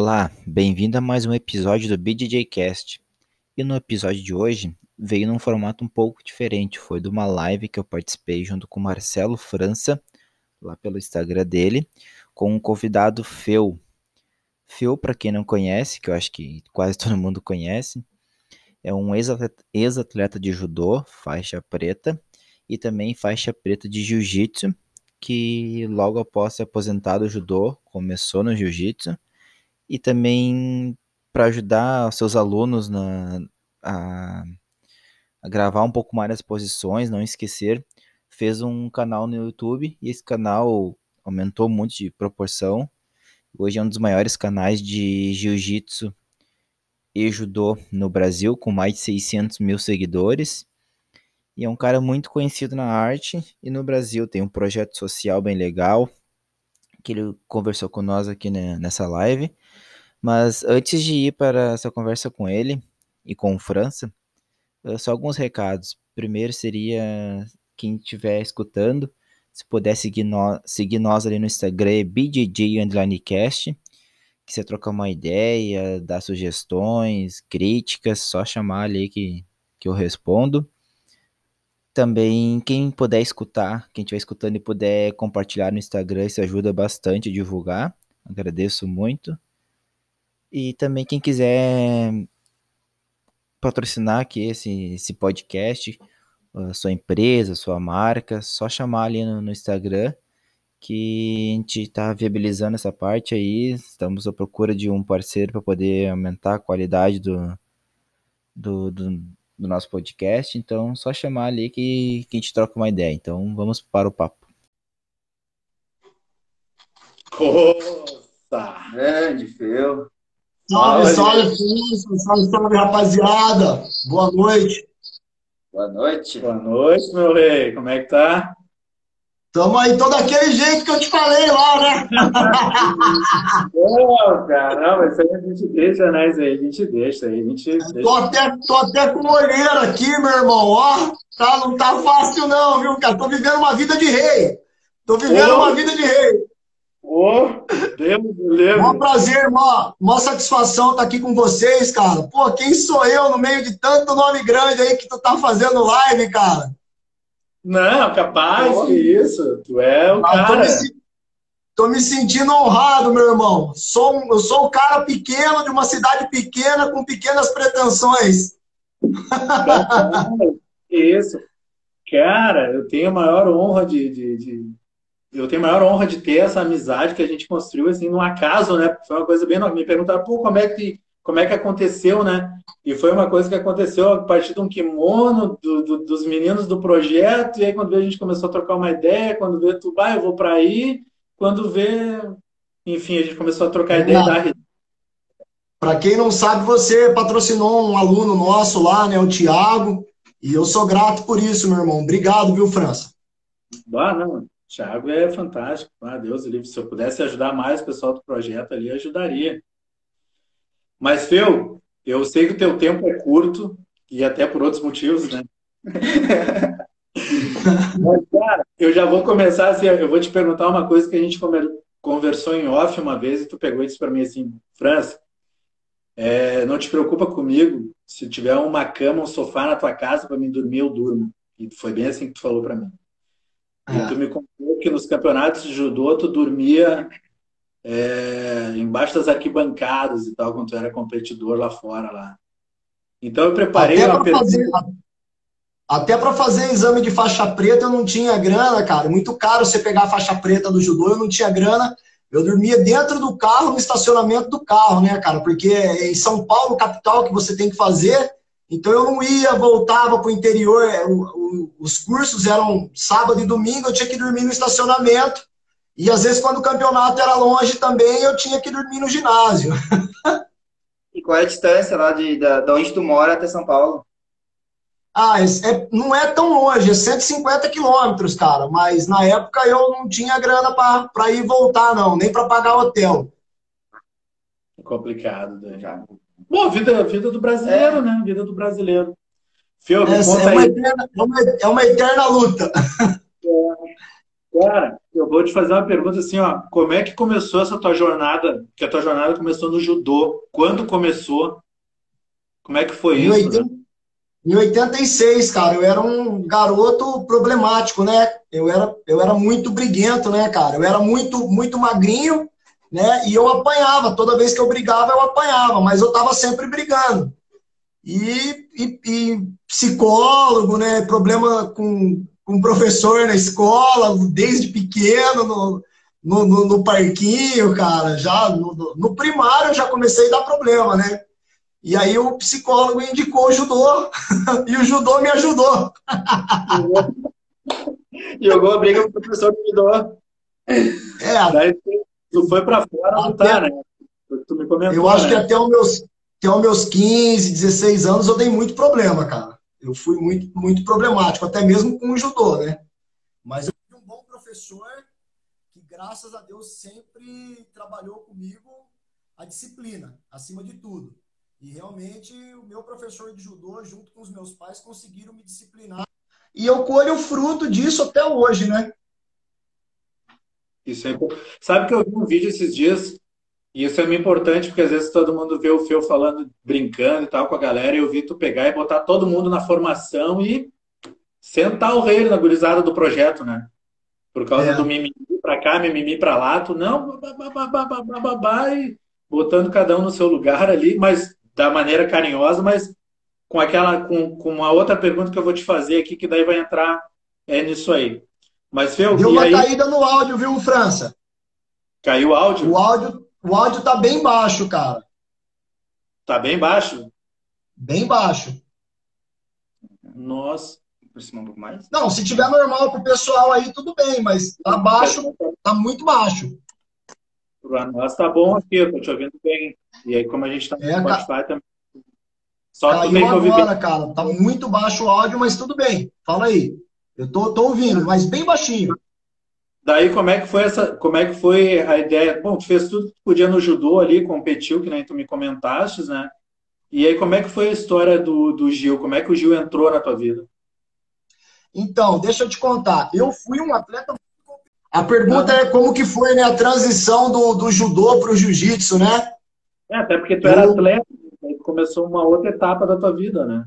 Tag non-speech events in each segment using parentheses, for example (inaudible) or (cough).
Olá, bem-vindo a mais um episódio do BJJcast. E no episódio de hoje veio num formato um pouco diferente, foi de uma live que eu participei junto com o Marcelo França, lá pelo Instagram dele, com um convidado Feu. Feu, para quem não conhece, que eu acho que quase todo mundo conhece, é um ex-atleta de judô, faixa preta, e também faixa preta de jiu-jitsu, que logo após se aposentar do judô, começou no jiu-jitsu, e também para ajudar seus alunos na, a, a, gravar um pouco mais as posições, não esquecer, fez um canal no YouTube e esse canal aumentou muito de proporção. Hoje é um dos maiores canais de jiu-jitsu e judô no Brasil, com mais de 600 mil seguidores. E é um cara muito conhecido na arte e no Brasil. Tem um projeto social bem legal que ele conversou com nós aqui né, nessa live. Mas antes de ir para essa conversa com ele e com o França, eh, só alguns recados. Primeiro seria quem estiver escutando, se puder seguir, no, seguir nós ali no Instagram, BJJ_cast, que você trocar uma ideia, dar sugestões, críticas, só chamar ali que, que eu respondo. Também, quem puder escutar, quem estiver escutando e puder compartilhar no Instagram, isso ajuda bastante a divulgar. Agradeço muito. E também quem quiser patrocinar aqui esse, esse podcast, sua empresa, sua marca, só chamar ali no, no Instagram que a gente está viabilizando essa parte aí. Estamos à procura de um parceiro para poder aumentar a qualidade do, do, do, do, nosso podcast. Então, só chamar ali que, que a gente troca uma ideia. Então, vamos para o papo. Nossa! Grande, Feu. Salve, salve, salve, salve, salve, rapaziada. Boa noite. Boa noite. Boa noite, meu rei. Como é que tá? Tamo aí todo aquele jeito que eu te falei lá, né? (laughs) Pô, caramba, isso aí a gente deixa, né? Isso aí a gente deixa, aí a gente deixa. Tô até, tô até com olheira aqui, meu irmão, ó. Tá, não tá fácil não, viu, cara? Tô vivendo uma vida de rei. Tô vivendo uma vida de rei. Ô, Deus Deus. Um prazer, uma, uma satisfação estar aqui com vocês, cara. Pô, quem sou eu no meio de tanto nome grande aí que tu tá fazendo live, cara? Não, capaz, Pô, que isso. Tu é o ah, cara. Tô me, tô me, sentindo honrado, meu irmão. Sou eu sou um cara pequeno, de uma cidade pequena, com pequenas pretensões. (laughs) Que isso. Cara, eu tenho a maior honra de, de, de eu tenho a maior honra de ter essa amizade que a gente construiu assim no acaso, né? Foi uma coisa bem me perguntaram, pô, como é que como é que aconteceu, né? E foi uma coisa que aconteceu a partir de um kimono do, do, dos meninos do projeto, e aí quando a gente começou a trocar uma ideia, quando vê tu, vai, eu vou para aí, quando vê, enfim, a gente começou a trocar ideia da Para quem não sabe, você patrocinou um aluno nosso lá, né, o Thiago, e eu sou grato por isso, meu irmão. Obrigado, viu, França? Ah, não. Thiago é fantástico. Ah, Deus livre. Se eu pudesse ajudar mais o pessoal do projeto ali, ajudaria. Mas, Feu, eu sei que o teu tempo é curto, e até por outros motivos, né? (laughs) Mas, cara, eu já vou começar assim, eu vou te perguntar uma coisa que a gente conversou em off uma vez, e tu pegou isso para mim assim, França, é, não te preocupa comigo, se tiver uma cama, um sofá na tua casa para mim dormir, eu durmo. E foi bem assim que tu falou para mim. É. E tu me contou que nos campeonatos de judô tu dormia é, embaixo das arquibancadas e tal, quando tu era competidor lá fora. lá. Então eu preparei até uma pergunta. Fazer, até para fazer exame de faixa preta eu não tinha grana, cara. Muito caro você pegar a faixa preta do judô, eu não tinha grana. Eu dormia dentro do carro, no estacionamento do carro, né, cara? Porque é em São Paulo, capital, que você tem que fazer. Então eu não ia, voltava para o interior. É, os cursos eram sábado e domingo, eu tinha que dormir no estacionamento. E às vezes, quando o campeonato era longe também, eu tinha que dormir no ginásio. (laughs) e qual é a distância lá de, da, de onde tu mora até São Paulo? Ah, é, não é tão longe, é 150 quilômetros, cara. Mas na época eu não tinha grana para ir voltar, não, nem para pagar hotel. É complicado, né? Bom, vida, vida do brasileiro, é. né? Vida do brasileiro. Fio, é, é, uma eterna, é, uma, é uma eterna luta. É. Cara, eu vou te fazer uma pergunta assim, ó. Como é que começou essa tua jornada? Que a tua jornada começou no judô. Quando começou? Como é que foi Em, isso? 80, em 86, cara, eu era um garoto problemático, né? Eu era, eu era muito briguento, né, cara? Eu era muito, muito magrinho, né? E eu apanhava. Toda vez que eu brigava, eu apanhava, mas eu tava sempre brigando. E, e, e psicólogo, né? Problema com, com professor na escola, desde pequeno, no, no, no, no parquinho, cara. Já no, no- primário eu já comecei a dar problema, né? E aí o psicólogo indicou o judô (laughs) e o judô me ajudou. (laughs) Jogou a briga com o professor do judô. É, tu- foi pra fora não tá, né? Tu me comentou, eu acho que né? até os meus, até os meus 15, 16 anos eu dei muito problema, cara. Eu fui muito, muito problemático, até mesmo com o judô, né? Mas eu tive um bom professor que, graças a Deus, sempre trabalhou comigo a disciplina, acima de tudo. E realmente o meu professor de judô, junto com os meus pais, conseguiram me disciplinar. E eu colho o fruto disso até hoje, né? Isso é Sabe que eu vi um vídeo esses dias, e isso é muito importante, porque às vezes todo mundo vê o Feu falando, brincando e tal com a galera, e eu vi tu pegar e botar todo mundo na formação e sentar o rei na gurizada do projeto, né? Por causa É. do mimimi pra cá, mimimi pra lá, tu não, babá, e botando cada um no seu lugar ali, mas da maneira carinhosa, mas com aquela, com, com uma outra pergunta que eu vou te fazer aqui, que daí vai entrar é, nisso aí. Mas, Feu, Deu uma aí? caída no áudio, viu, França? Caiu o áudio? O áudio, o áudio tá bem baixo, cara. Tá bem baixo? Bem baixo. Nossa. Aproximar um pouco mais. Não, se tiver normal pro pessoal aí, tudo bem, mas tá baixo, tá muito baixo. Pra nós tá bom aqui, eu tô te ouvindo bem. E aí, como a gente tá no É, Spotify também. Só Caiu bem. agora, cara. Tá muito baixo o áudio, mas tudo bem. Fala aí. Eu tô, tô ouvindo, mas bem baixinho. Daí, como é que foi essa, como é que foi a ideia? Bom, tu fez tudo que podia no judô ali, competiu, que nem tu me comentaste, né? E aí, como é que foi a história do, do Gil? Como é que o Gil entrou na tua vida? Então, deixa eu te contar. Eu fui um atleta. A pergunta é como que foi né, a transição do, do judô pro jiu-jitsu, né? É, até porque tu era Eu- atleta, aí começou uma outra etapa da tua vida, né?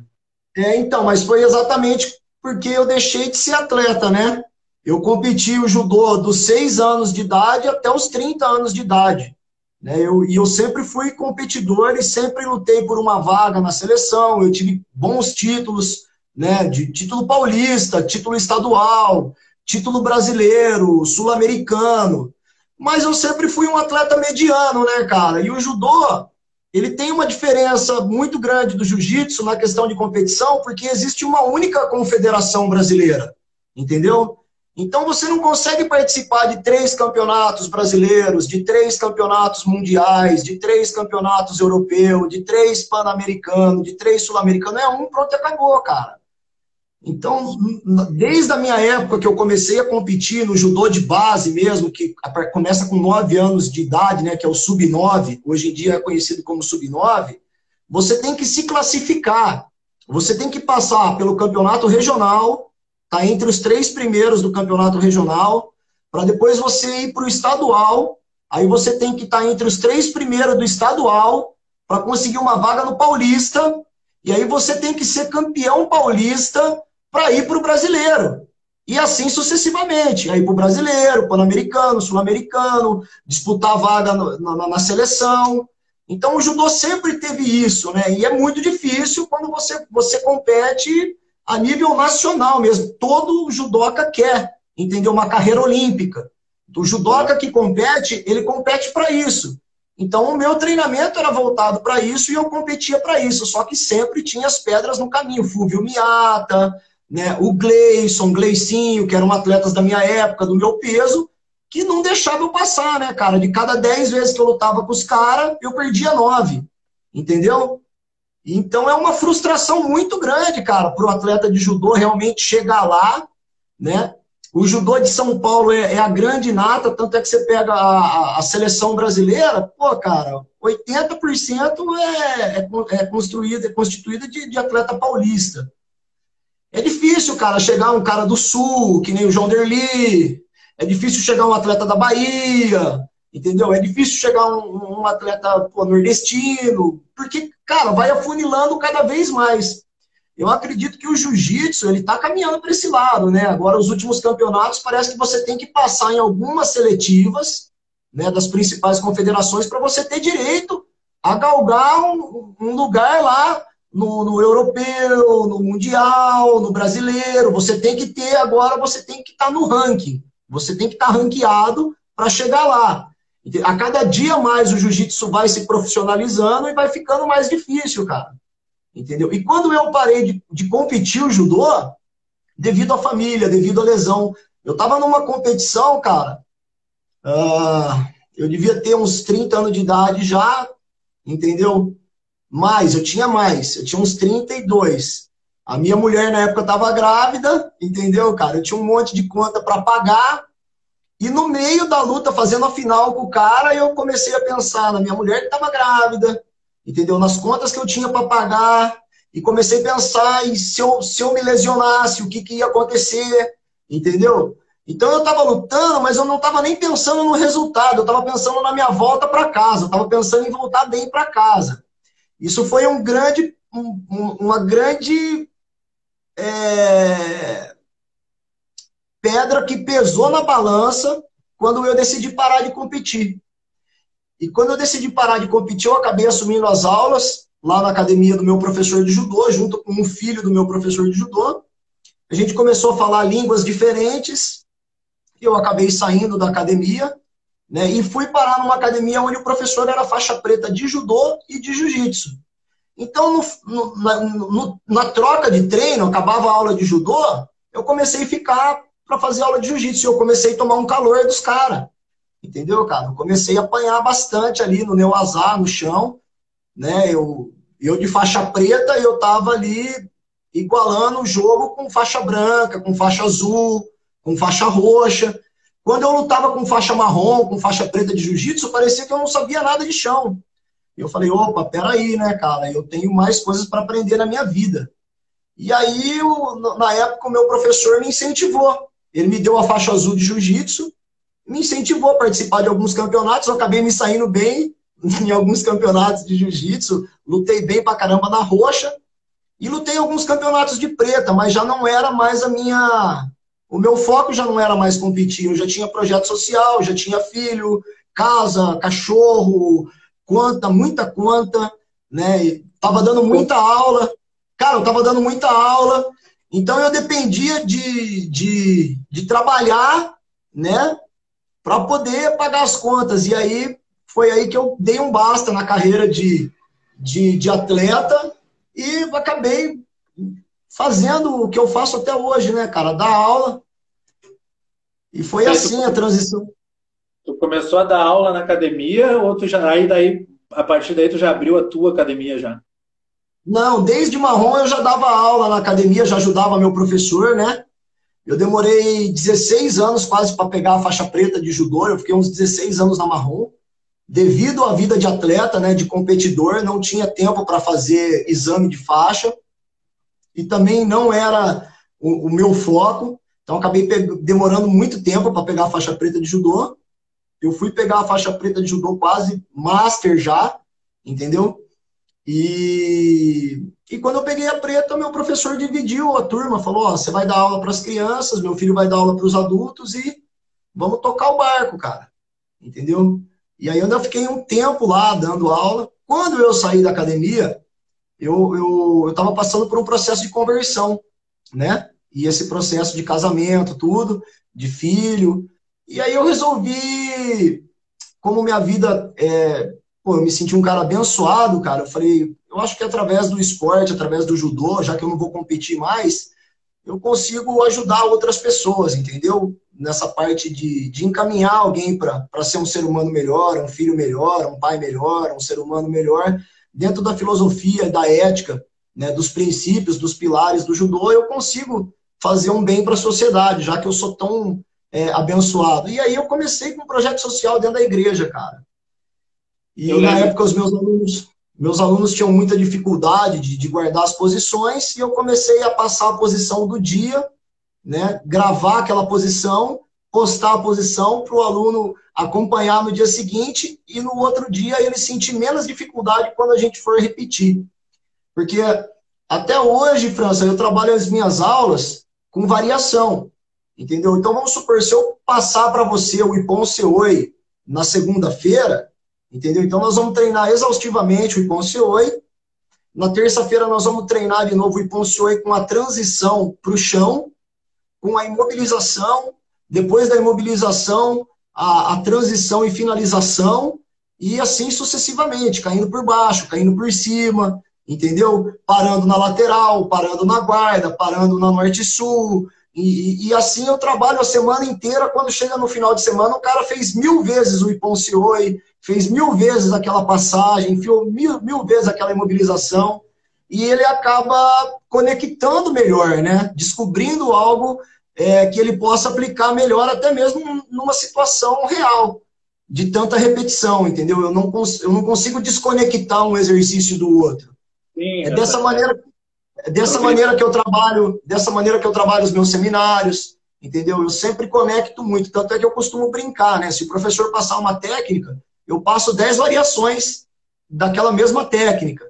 É, então, mas foi exatamente porque eu deixei de ser atleta, né? Eu competi o judô dos 6 anos de idade até os 30 anos de idade. Né? Eu, e eu sempre fui competidor e sempre lutei por uma vaga na seleção. Eu tive bons títulos, né? De título paulista, título estadual, título brasileiro, sul-americano. Mas eu sempre fui um atleta mediano, né, cara? E o judô, ele tem uma diferença muito grande do jiu-jitsu na questão de competição, porque existe uma única confederação brasileira, entendeu? Então você não consegue participar de três campeonatos brasileiros, de três campeonatos mundiais, de três campeonatos europeus, de três pan-americanos, de três sul-americanos. É um, pronto, e acabou, cara. Então, desde a minha época que eu comecei a competir no judô de base mesmo, que começa com 9 anos de idade, né, que é o sub-9, hoje em dia é conhecido como sub-9, você tem que se classificar. Você tem que passar pelo campeonato regional, tá entre os três primeiros do campeonato regional, para depois você ir para o estadual. Aí você tem que estar entre os três primeiros do estadual para conseguir uma vaga no Paulista. E aí você tem que ser campeão paulista para ir para o brasileiro. E assim sucessivamente. Aí para o brasileiro, pan-americano, sul-americano, disputar vaga no- na, na seleção. Então o judô sempre teve isso, né? E é muito difícil quando você, você compete a nível nacional mesmo. Todo judoca quer, entendeu? Uma carreira olímpica. O judoca que compete, ele compete para isso. Então, o meu treinamento era voltado para isso e eu competia para isso. Só que sempre tinha as pedras no caminho. Fúvio Miata, né, o Gleison, Gleicinho, que eram atletas da minha época, do meu peso, que não deixavam eu passar, né, cara? De cada 10 vezes que eu lutava com os caras, eu perdia 9. Entendeu? Então é uma frustração muito grande, cara, para o atleta de judô realmente chegar lá, né? O judô de São Paulo é, é a grande nata, tanto é que você pega a, a- seleção brasileira, pô, cara, 80% é, é, é construída, é constituída de, de atleta paulista. É difícil, cara, chegar um cara do sul, que nem o João Derli, É difícil chegar um atleta da Bahia, entendeu? É difícil chegar um, um atleta pô, nordestino, porque, cara, vai afunilando cada vez mais. Eu acredito que o jiu-jitsu ele está caminhando para esse lado, né? Agora, os últimos campeonatos parece que você tem que passar em algumas seletivas, né, das principais confederações para você ter direito a galgar um, um lugar lá no, no, europeu, no mundial, no brasileiro. Você tem que ter agora, você tem que estar tá no ranking. Você tem que estar tá ranqueado para chegar lá. A cada dia mais o jiu-jitsu vai se profissionalizando e vai ficando mais difícil, cara. Entendeu? E quando eu parei de, de competir o judô, devido à família, devido à lesão, eu tava numa competição, cara. Uh, eu devia ter uns 30 anos de idade já, entendeu? Mais, eu tinha mais, eu tinha uns 32. A minha mulher na época estava grávida, entendeu, cara? Eu tinha um monte de conta para pagar. E no meio da luta, fazendo a final com o cara, eu comecei a pensar na minha mulher que estava grávida, entendeu? Nas contas que eu tinha para pagar. E comecei a pensar em se eu, se eu me lesionasse, o que, que ia acontecer, entendeu? Então eu estava lutando, mas eu não estava nem pensando no resultado, eu estava pensando na minha volta para casa, eu estava pensando em voltar bem para casa. Isso foi um grande, um, uma grande é, pedra que pesou na balança quando eu decidi parar de competir. E quando eu decidi parar de competir, eu acabei assumindo as aulas lá na academia do meu professor de judô, junto com um filho do meu professor de judô. A gente começou a falar línguas diferentes. Eu acabei saindo da academia né? E fui parar numa academia onde o professor era faixa preta de judô e de jiu-jitsu. Então, no, no, na, no, na, troca de treino, acabava a aula de judô, eu comecei a ficar para fazer aula de jiu-jitsu. Eu comecei a tomar um calor dos caras. Entendeu, cara? Eu comecei a apanhar bastante ali no meu azar, no chão. Né? Eu, eu de faixa preta, eu tava ali igualando o jogo com faixa branca, com faixa azul, com faixa roxa. Quando eu lutava com faixa marrom, com faixa preta de jiu-jitsu, parecia que eu não sabia nada de chão. Eu falei, opa, peraí, né, cara? Eu tenho mais coisas para aprender na minha vida. E aí, eu, na época, o meu professor me incentivou. Ele me deu a faixa azul de jiu-jitsu, me incentivou a participar de alguns campeonatos. Eu acabei me saindo bem (laughs) em alguns campeonatos de jiu-jitsu. Lutei bem pra caramba na roxa. E lutei alguns campeonatos de preta, mas já não era mais a minha o meu foco já não era mais competir, eu já tinha projeto social, já tinha filho, casa, cachorro, conta, muita conta, né? Tava dando muita aula. Cara, eu tava dando muita aula. Então eu dependia de, de, de trabalhar, né? Para poder pagar as contas. E aí foi aí que eu dei um basta na carreira de, de, de atleta e acabei fazendo o que eu faço até hoje, né, cara? Dar aula. E foi assim a transição. Tu começou a dar aula na academia ou tu já aí daí a partir daí tu já abriu a tua academia já? Não, desde marrom eu já dava aula na academia, já ajudava meu professor, né? Eu demorei 16 anos quase para pegar a faixa preta de judô, eu fiquei uns 16 anos na marrom. Devido à vida de atleta, né, de competidor, não tinha tempo para fazer exame de faixa e também não era o, o meu foco. Então acabei demorando muito tempo para pegar a faixa preta de judô. Eu fui pegar a faixa preta de judô quase master já, entendeu? E, e quando eu peguei a preta, meu professor dividiu a turma, falou: ó, você vai dar aula para as crianças, meu filho vai dar aula para os adultos e vamos tocar o barco, cara. Entendeu? E aí eu ainda fiquei um tempo lá dando aula. Quando eu saí da academia, eu estava eu, eu passando por um processo de conversão, né? E esse processo de casamento, tudo, de filho. E aí eu resolvi, como minha vida é, pô, eu me senti um cara abençoado, cara. Eu falei, eu acho que através do esporte, através do judô, já que eu não vou competir mais, eu consigo ajudar outras pessoas, entendeu? Nessa parte de, de encaminhar alguém para ser um ser humano melhor, um filho melhor, um pai melhor, um ser humano melhor, dentro da filosofia, da ética, né, dos princípios, dos pilares do judô, eu consigo fazer um bem para a sociedade, já que eu sou tão é, abençoado. E aí eu comecei com um projeto social dentro da igreja, cara. E eu na lembro. época os meus alunos, meus alunos tinham muita dificuldade de, de, guardar as posições e eu comecei a passar a posição do dia, né, gravar aquela posição postar a posição para o aluno acompanhar no dia seguinte e no outro dia ele sentir menos dificuldade quando a gente for repetir. Porque até hoje, França, eu trabalho as minhas aulas com variação, entendeu? Então vamos supor, se eu passar para você o Ipon Seoi na segunda-feira, entendeu? Então nós vamos treinar exaustivamente o Ipon Seoi. Na terça-feira nós vamos treinar de novo o Ipon Seoi com a transição para o chão, com a imobilização, depois da imobilização, a, a transição e finalização, e assim sucessivamente, caindo por baixo, caindo por cima, entendeu? Parando na lateral, parando na guarda, parando na norte-sul. E, e, assim eu trabalho a semana inteira. Quando chega no final de semana, o cara fez mil vezes o Iponcioi, fez mil vezes aquela passagem, enfiou mil, mil vezes aquela imobilização. E ele acaba conectando melhor, né? Descobrindo algo é, que ele possa aplicar melhor, até mesmo numa situação real, de tanta repetição, entendeu? Eu não, eu não consigo desconectar um exercício do outro. Sim, é dessa maneira, é dessa maneira que eu trabalho, dessa maneira que eu trabalho os meus seminários, entendeu? Eu sempre conecto muito, tanto é que eu costumo brincar, né? Se o professor passar uma técnica, eu passo 10 variações daquela mesma técnica,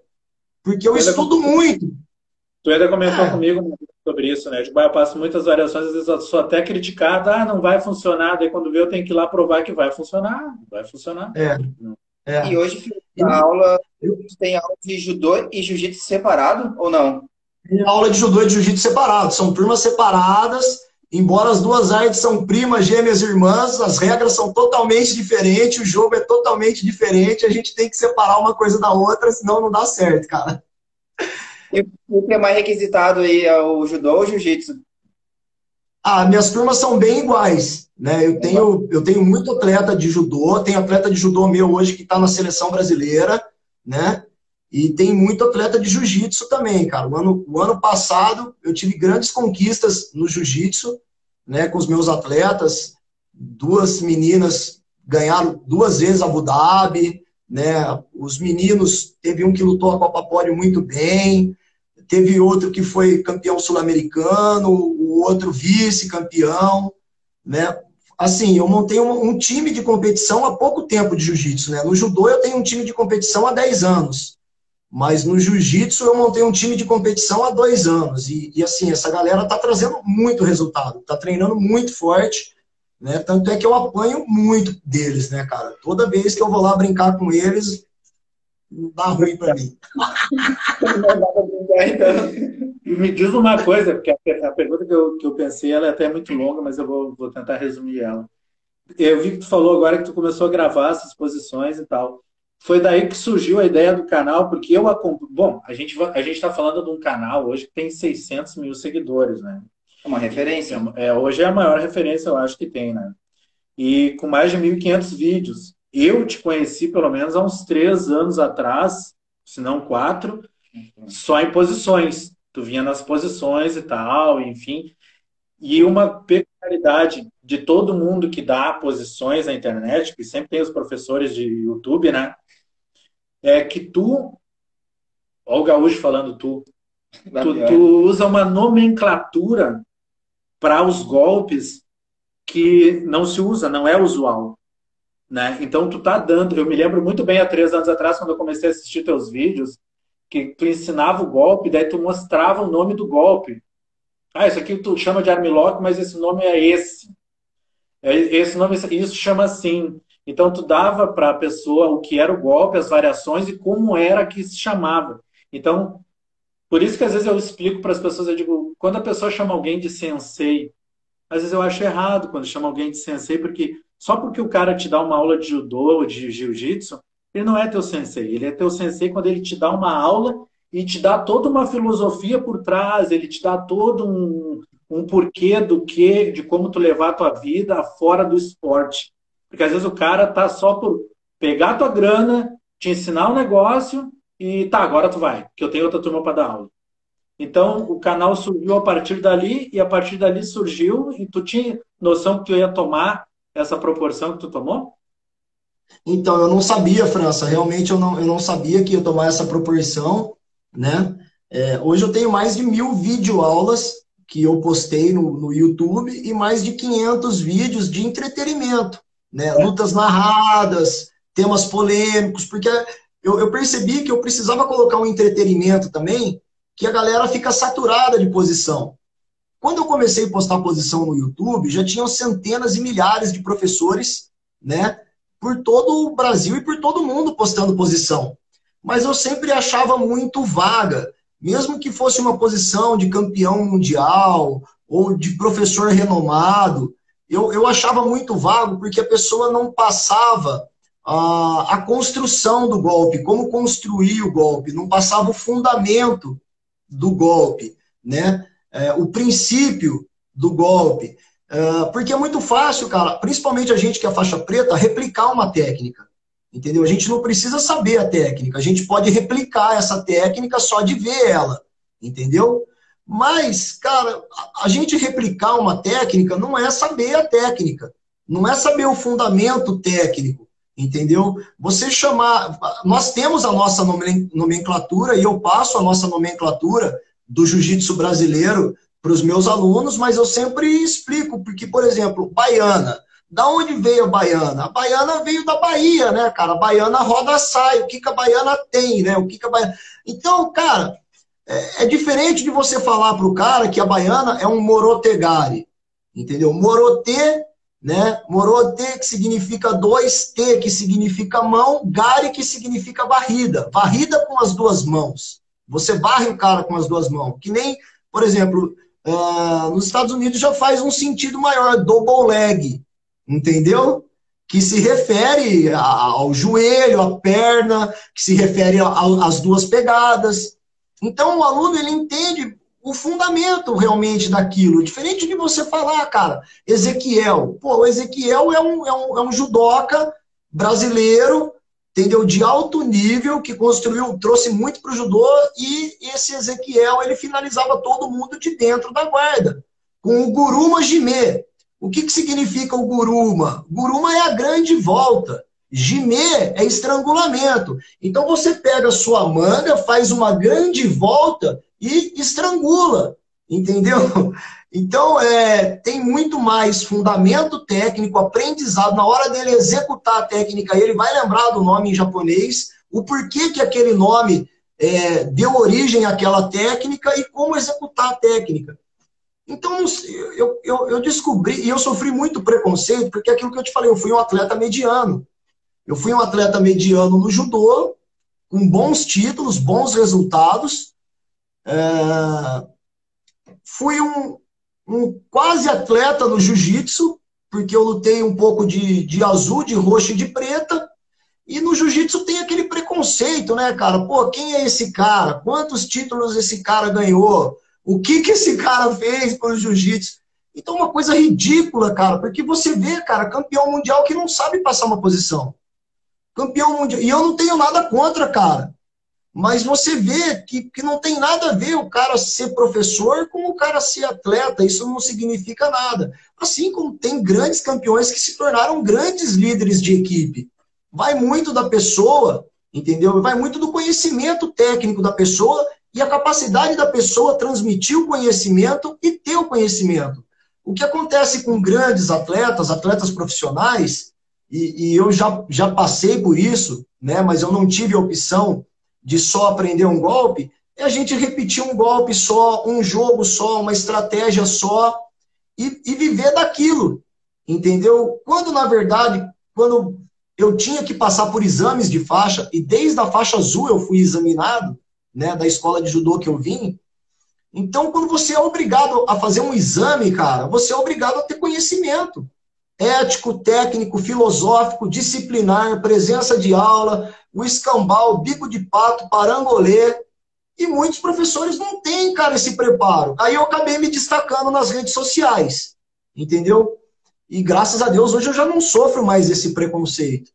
porque eu estudo muito. Tu ainda comentou é. comigo sobre isso, né? Tipo, eu passo muitas variações, às vezes eu sou até criticado, ah, não vai funcionar, daí quando vê eu tenho que ir lá provar que vai funcionar, vai funcionar. É. é. E hoje a aula, tem aula de judô e jiu-jitsu separado ou não? Tem aula de judô e de jiu-jitsu separado, são turmas separadas, embora as duas artes são primas, gêmeas, irmãs, as regras são totalmente diferentes, o jogo é totalmente diferente, a gente tem que separar uma coisa da outra, senão não dá certo, cara. E o que é mais requisitado aí é o judô ou o jiu-jitsu? Ah, minhas turmas são bem iguais, né? Eu tenho, eu tenho muito atleta de judô, tem atleta de judô meu hoje que está na seleção brasileira, né? E tem muito atleta de jiu-jitsu também, cara. O ano, o ano passado eu tive grandes conquistas no jiu-jitsu, né? Com os meus atletas, duas meninas ganharam duas vezes Abu Dhabi, né? Os meninos, teve um que lutou a Copa Pódio muito bem, teve outro que foi campeão sul-americano, o outro vice-campeão, né? Assim, eu montei um, um, time de competição há pouco tempo de jiu-jitsu, né? No judô eu tenho um time de competição há 10 anos, mas no jiu-jitsu eu montei um time de competição há dois anos. E, e assim, essa galera tá trazendo muito resultado, tá treinando muito forte, né? Tanto é que eu apanho muito deles, né, cara? Toda vez que eu vou lá brincar com eles, dá ruim para mim. (laughs) Me diz uma coisa, porque a, pergunta que eu, que eu pensei ela é até muito longa, mas eu vou, vou tentar resumir ela. Eu vi que tu falou agora que tu começou a gravar essas posições e tal. Foi daí que surgiu a ideia do canal, porque eu bom, a gente a gente está falando de um canal hoje que tem 600 mil seguidores, né? É uma referência. É, hoje é a maior referência, eu acho que tem, né? E com mais de 1.500 vídeos. Eu te conheci pelo menos há uns três anos atrás, se não quatro. Só em posições. Tu vinha nas posições e tal, enfim. E uma peculiaridade de todo mundo que dá posições na internet, que sempre tem os professores de YouTube, né? É que tu, olha o Gaúcho falando tu, tu, tu usa uma nomenclatura para os golpes que não se usa, não é usual. Né? Então tu tá dando, eu me lembro muito bem há três anos atrás quando eu comecei a assistir teus vídeos, que tu ensinava o golpe, daí tu mostrava o nome do golpe. Ah, isso aqui tu chama de armlock, mas esse nome é esse. É, esse nome, isso chama assim. Então tu dava para a pessoa o que era o golpe, as variações e como era que se chamava. Então, por isso que às vezes eu explico para as pessoas, eu digo, quando a pessoa chama alguém de sensei, às vezes eu acho errado quando chama alguém de sensei, porque só porque o cara te dá uma aula de judô ou de jiu-jitsu, ele não é teu sensei. Ele é teu sensei quando ele te dá uma aula e te dá toda uma filosofia por trás, ele te dá todo um, um porquê do que, de como tu levar a tua vida fora do esporte. Porque às vezes o cara tá só por pegar a tua grana, te ensinar um negócio e tá, agora tu vai, que eu tenho outra turma para dar aula. Então, o canal surgiu a partir dali, e a partir dali surgiu, e tu tinha noção que tu ia tomar essa proporção que tu tomou? Então, eu não sabia, França, realmente eu não, eu não sabia que ia tomar essa proporção, né? É, hoje eu tenho mais de mil videoaulas que eu postei no, no YouTube e mais de 500 vídeos de entretenimento, né? Lutas narradas, temas polêmicos, porque eu, eu percebi que eu precisava colocar um entretenimento também, que a galera fica saturada de posição. Quando eu comecei a postar posição no YouTube, já tinham centenas e milhares de professores, né, por todo o Brasil e por todo mundo postando posição. Mas eu sempre achava muito vaga, mesmo que fosse uma posição de campeão mundial ou de professor renomado, eu, eu achava muito vago porque a pessoa não passava a, a construção do golpe, como construir o golpe, não passava o fundamento do golpe, né? É, o princípio do golpe. É, porque é muito fácil, cara, principalmente a gente que é faixa preta, replicar uma técnica. Entendeu? A gente não precisa saber a técnica, a gente pode replicar essa técnica só de ver ela. Entendeu? Mas, cara, a gente replicar uma técnica não é saber a técnica, não é saber o fundamento técnico entendeu? Você chamar, nós temos a nossa nomenclatura e eu passo a nossa nomenclatura do jiu-jitsu brasileiro para os meus alunos, mas eu sempre explico, porque, por exemplo, baiana. Da onde veio a baiana? A baiana veio da Bahia, né, cara? A baiana roda sai. O que, que a baiana tem, né? O que, que a baiana... Então, cara, é, é diferente de você falar para o cara que a baiana é um morotegari, entendeu? Morote né? Morote, que significa dois, T, que significa mão, gari, que significa varrida. Varrida com as duas mãos. Você varre o cara com as duas mãos. Que nem, por exemplo, uh, nos Estados Unidos já faz um sentido maior, double leg, entendeu? Que se refere ao joelho, à perna, que se refere às duas pegadas. Então, o aluno ele entende o fundamento realmente daquilo. Diferente de você falar, cara, Ezequiel. Pô, o Ezequiel é um, é um, é um judoca brasileiro, entendeu? De alto nível, que construiu, trouxe muito para o judô, e esse Ezequiel, ele finalizava todo mundo de dentro da guarda, com o Guruma Jime. O que, que significa o Guruma? Guruma é a grande volta. Jime é estrangulamento. Então você pega a sua manga, faz uma grande volta e estrangula, entendeu? Então, é, tem muito mais fundamento técnico, aprendizado. Na hora dele executar a técnica, ele vai lembrar do nome em japonês, o porquê que aquele nome é, deu origem àquela técnica e como executar a técnica. Então, eu, eu, eu descobri, e eu sofri muito preconceito, porque é aquilo que eu te falei, eu fui um atleta mediano. Eu fui um atleta mediano no judô, com bons títulos, bons resultados, é, fui um, um quase atleta no jiu-jitsu, porque eu lutei um pouco de, de azul, de roxo e de preta. E no jiu-jitsu tem aquele preconceito, né, cara? Pô, quem é esse cara? Quantos títulos esse cara ganhou? O que que esse cara fez para o jiu-jitsu? Então, uma coisa ridícula, cara, porque você vê, cara, campeão mundial que não sabe passar uma posição. Campeão mundial. E eu não tenho nada contra, cara. Mas você vê que, que não tem nada a ver o cara ser professor com o cara ser atleta, isso não significa nada. Assim como tem grandes campeões que se tornaram grandes líderes de equipe. Vai muito da pessoa, entendeu? Vai muito do conhecimento técnico da pessoa e a capacidade da pessoa transmitir o conhecimento e ter o conhecimento. O que acontece com grandes atletas, atletas profissionais, e, e eu já, já passei por isso, né, mas eu não tive a opção de só aprender um golpe, é a gente repetir um golpe só, um jogo só, uma estratégia só e, e viver daquilo, entendeu? Quando, na verdade, quando eu tinha que passar por exames de faixa, e desde a faixa azul eu fui examinado, né, da escola de judô que eu vim, então, quando você é obrigado a fazer um exame, cara, você é obrigado a ter conhecimento ético, técnico, filosófico, disciplinar, presença de aula, o escambau, o bico de pato, parangolê. E muitos professores não têm, cara, esse preparo. Aí eu acabei me destacando nas redes sociais, entendeu? E graças a Deus hoje eu já não sofro mais esse preconceito.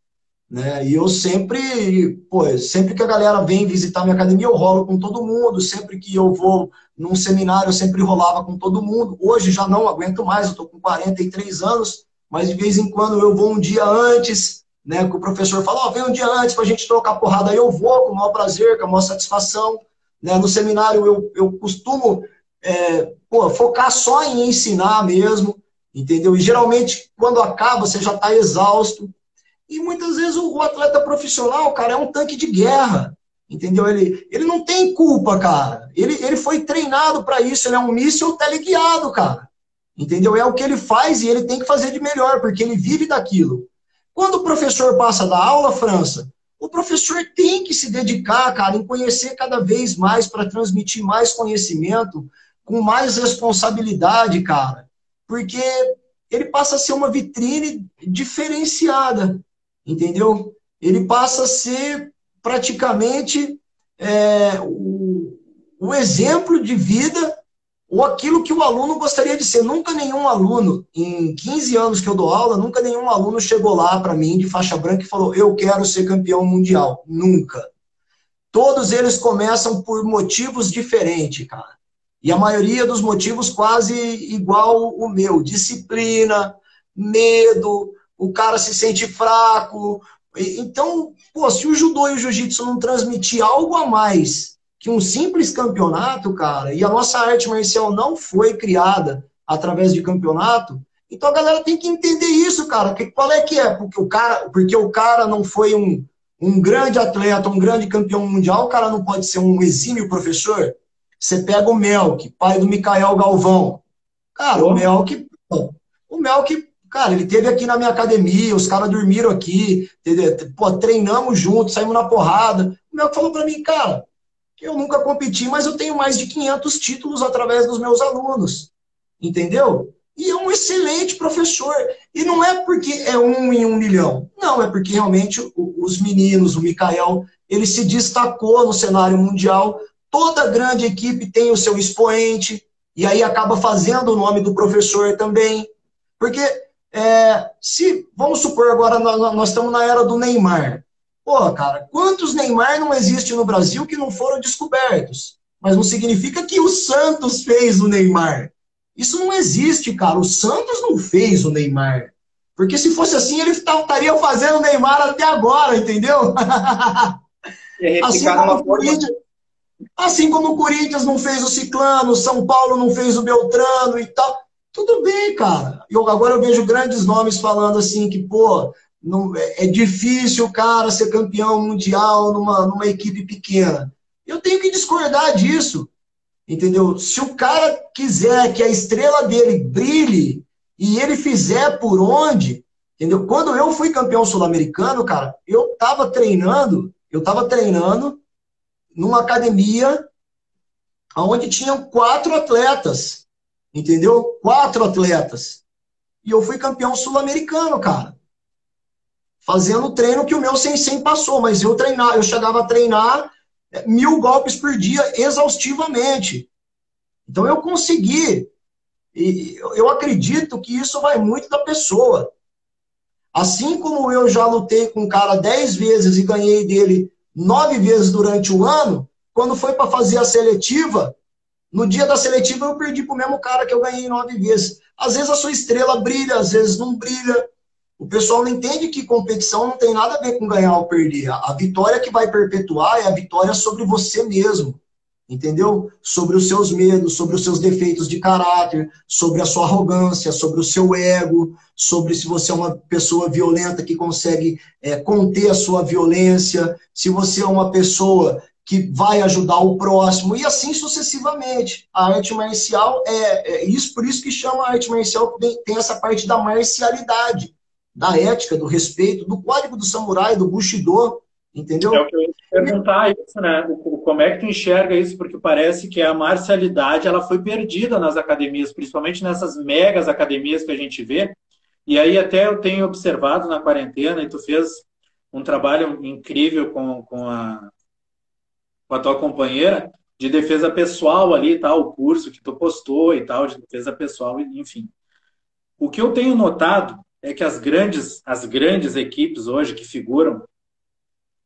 Né? E eu sempre, pô, sempre que a galera vem visitar minha academia, eu rolo com todo mundo. Sempre que eu vou num seminário, eu sempre rolava com todo mundo. Hoje já não aguento mais, eu tô com 43 anos, mas de vez em quando eu vou um dia antes, né? Que o professor fala, oh, vem um dia antes para a gente trocar porrada, aí eu vou com o maior prazer, com a maior satisfação. Né? No seminário eu, eu costumo é, pô, focar só em ensinar mesmo, entendeu? E geralmente, quando acaba, você já está exausto. E muitas vezes o, o, atleta profissional, cara, é um tanque de guerra, entendeu? Ele, ele não tem culpa, cara. Ele, ele foi treinado para isso, ele é um míssil teleguiado, cara. Entendeu? É o que ele faz e ele tem que fazer de melhor, porque ele vive daquilo. Quando o professor passa da aula, França, o professor tem que se dedicar, cara, em conhecer cada vez mais para transmitir mais conhecimento, com mais responsabilidade, cara. Porque ele passa a ser uma vitrine diferenciada, entendeu? Ele passa a ser praticamente é, o, o exemplo de vida ou aquilo que o aluno gostaria de ser. Nunca nenhum aluno, em 15 anos que eu dou aula, nunca nenhum aluno chegou lá para mim de faixa branca e falou: Eu quero ser campeão mundial. Nunca. Todos eles começam por motivos diferentes, cara. E a maioria dos motivos quase igual o meu: disciplina, medo, o cara se sente fraco. Então, pô, se o judô e o jiu-jitsu não transmitir algo a mais que um simples campeonato, cara, e a nossa arte marcial não foi criada através de campeonato, então a galera tem que entender isso, cara. Que, qual é que é? Porque o cara, porque o cara não foi um, um grande atleta, um grande campeão mundial, o cara não pode ser um exímio professor. Você pega o Melk, pai do Micael Galvão. Cara, o Melk, o Melk, cara, ele teve aqui na minha academia, os caras dormiram aqui, pô, treinamos juntos, saímos na porrada. O Melk falou para mim, cara, eu nunca competi, mas eu tenho mais de 500 títulos através dos meus alunos. Entendeu? E é um excelente professor. E não é porque é um em um milhão. Não, é porque realmente os meninos, o Mikael, ele se destacou no cenário mundial. Toda grande equipe tem o seu expoente, e aí acaba fazendo o nome do professor também. Porque, é, se, vamos supor agora, nós, nós estamos na era do Neymar. Pô, cara, quantos Neymar não existe no Brasil que não foram descobertos? Mas não significa que o Santos fez o Neymar. Isso não existe, cara. O Santos não fez o Neymar. Porque se fosse assim, ele estaria fazendo o Neymar até agora, entendeu? (laughs) assim, como o Corinthians, assim como o Corinthians não fez o Ciclano, o São Paulo não fez o Beltrano e tal. Tudo bem, cara. Eu, agora eu vejo grandes nomes falando assim que, pô, não, é, é difícil cara ser campeão mundial numa, numa equipe pequena. Eu tenho que discordar disso. Entendeu? Se o cara quiser que a estrela dele brilhe e ele fizer por onde, entendeu? Quando eu fui campeão sul-americano, cara, eu tava treinando, eu tava treinando numa academia onde tinham quatro atletas, entendeu? Quatro atletas. E eu fui campeão sul-americano, cara fazendo o treino que o meu sensei passou, mas eu treinar, eu chegava a treinar é, mil golpes por dia exaustivamente. Então eu consegui. E eu acredito que isso vai muito da pessoa. Assim como eu já lutei com um cara dez vezes e ganhei dele nove vezes durante o ano, quando foi para fazer a seletiva, no dia da seletiva eu perdi para o mesmo cara que eu ganhei nove vezes. Às vezes a sua estrela brilha, às vezes não brilha. O pessoal não entende que competição não tem nada a ver com ganhar ou perder. A vitória que vai perpetuar é a vitória sobre você mesmo. Entendeu? Sobre os seus medos, sobre os seus defeitos de caráter, sobre a sua arrogância, sobre o seu ego, sobre se você é uma pessoa violenta que consegue é, conter a sua violência, se você é uma pessoa que vai ajudar o próximo, e assim sucessivamente. A arte marcial é, é isso, por isso que chama a arte marcial, tem, tem essa parte da marcialidade da ética, do respeito, do código do samurai, do Bushido, entendeu? É o que eu ia perguntar isso, né? Como é que tu enxerga isso? Porque parece que a marcialidade ela foi perdida nas academias, principalmente nessas megas academias que a gente vê. E aí até eu tenho observado na quarentena, e tu fez um trabalho incrível com, com, a, com a tua companheira de defesa pessoal ali, tal, o curso que tu postou e tal, de defesa pessoal, enfim. O que eu tenho notado é que as grandes, as grandes equipes hoje que figuram,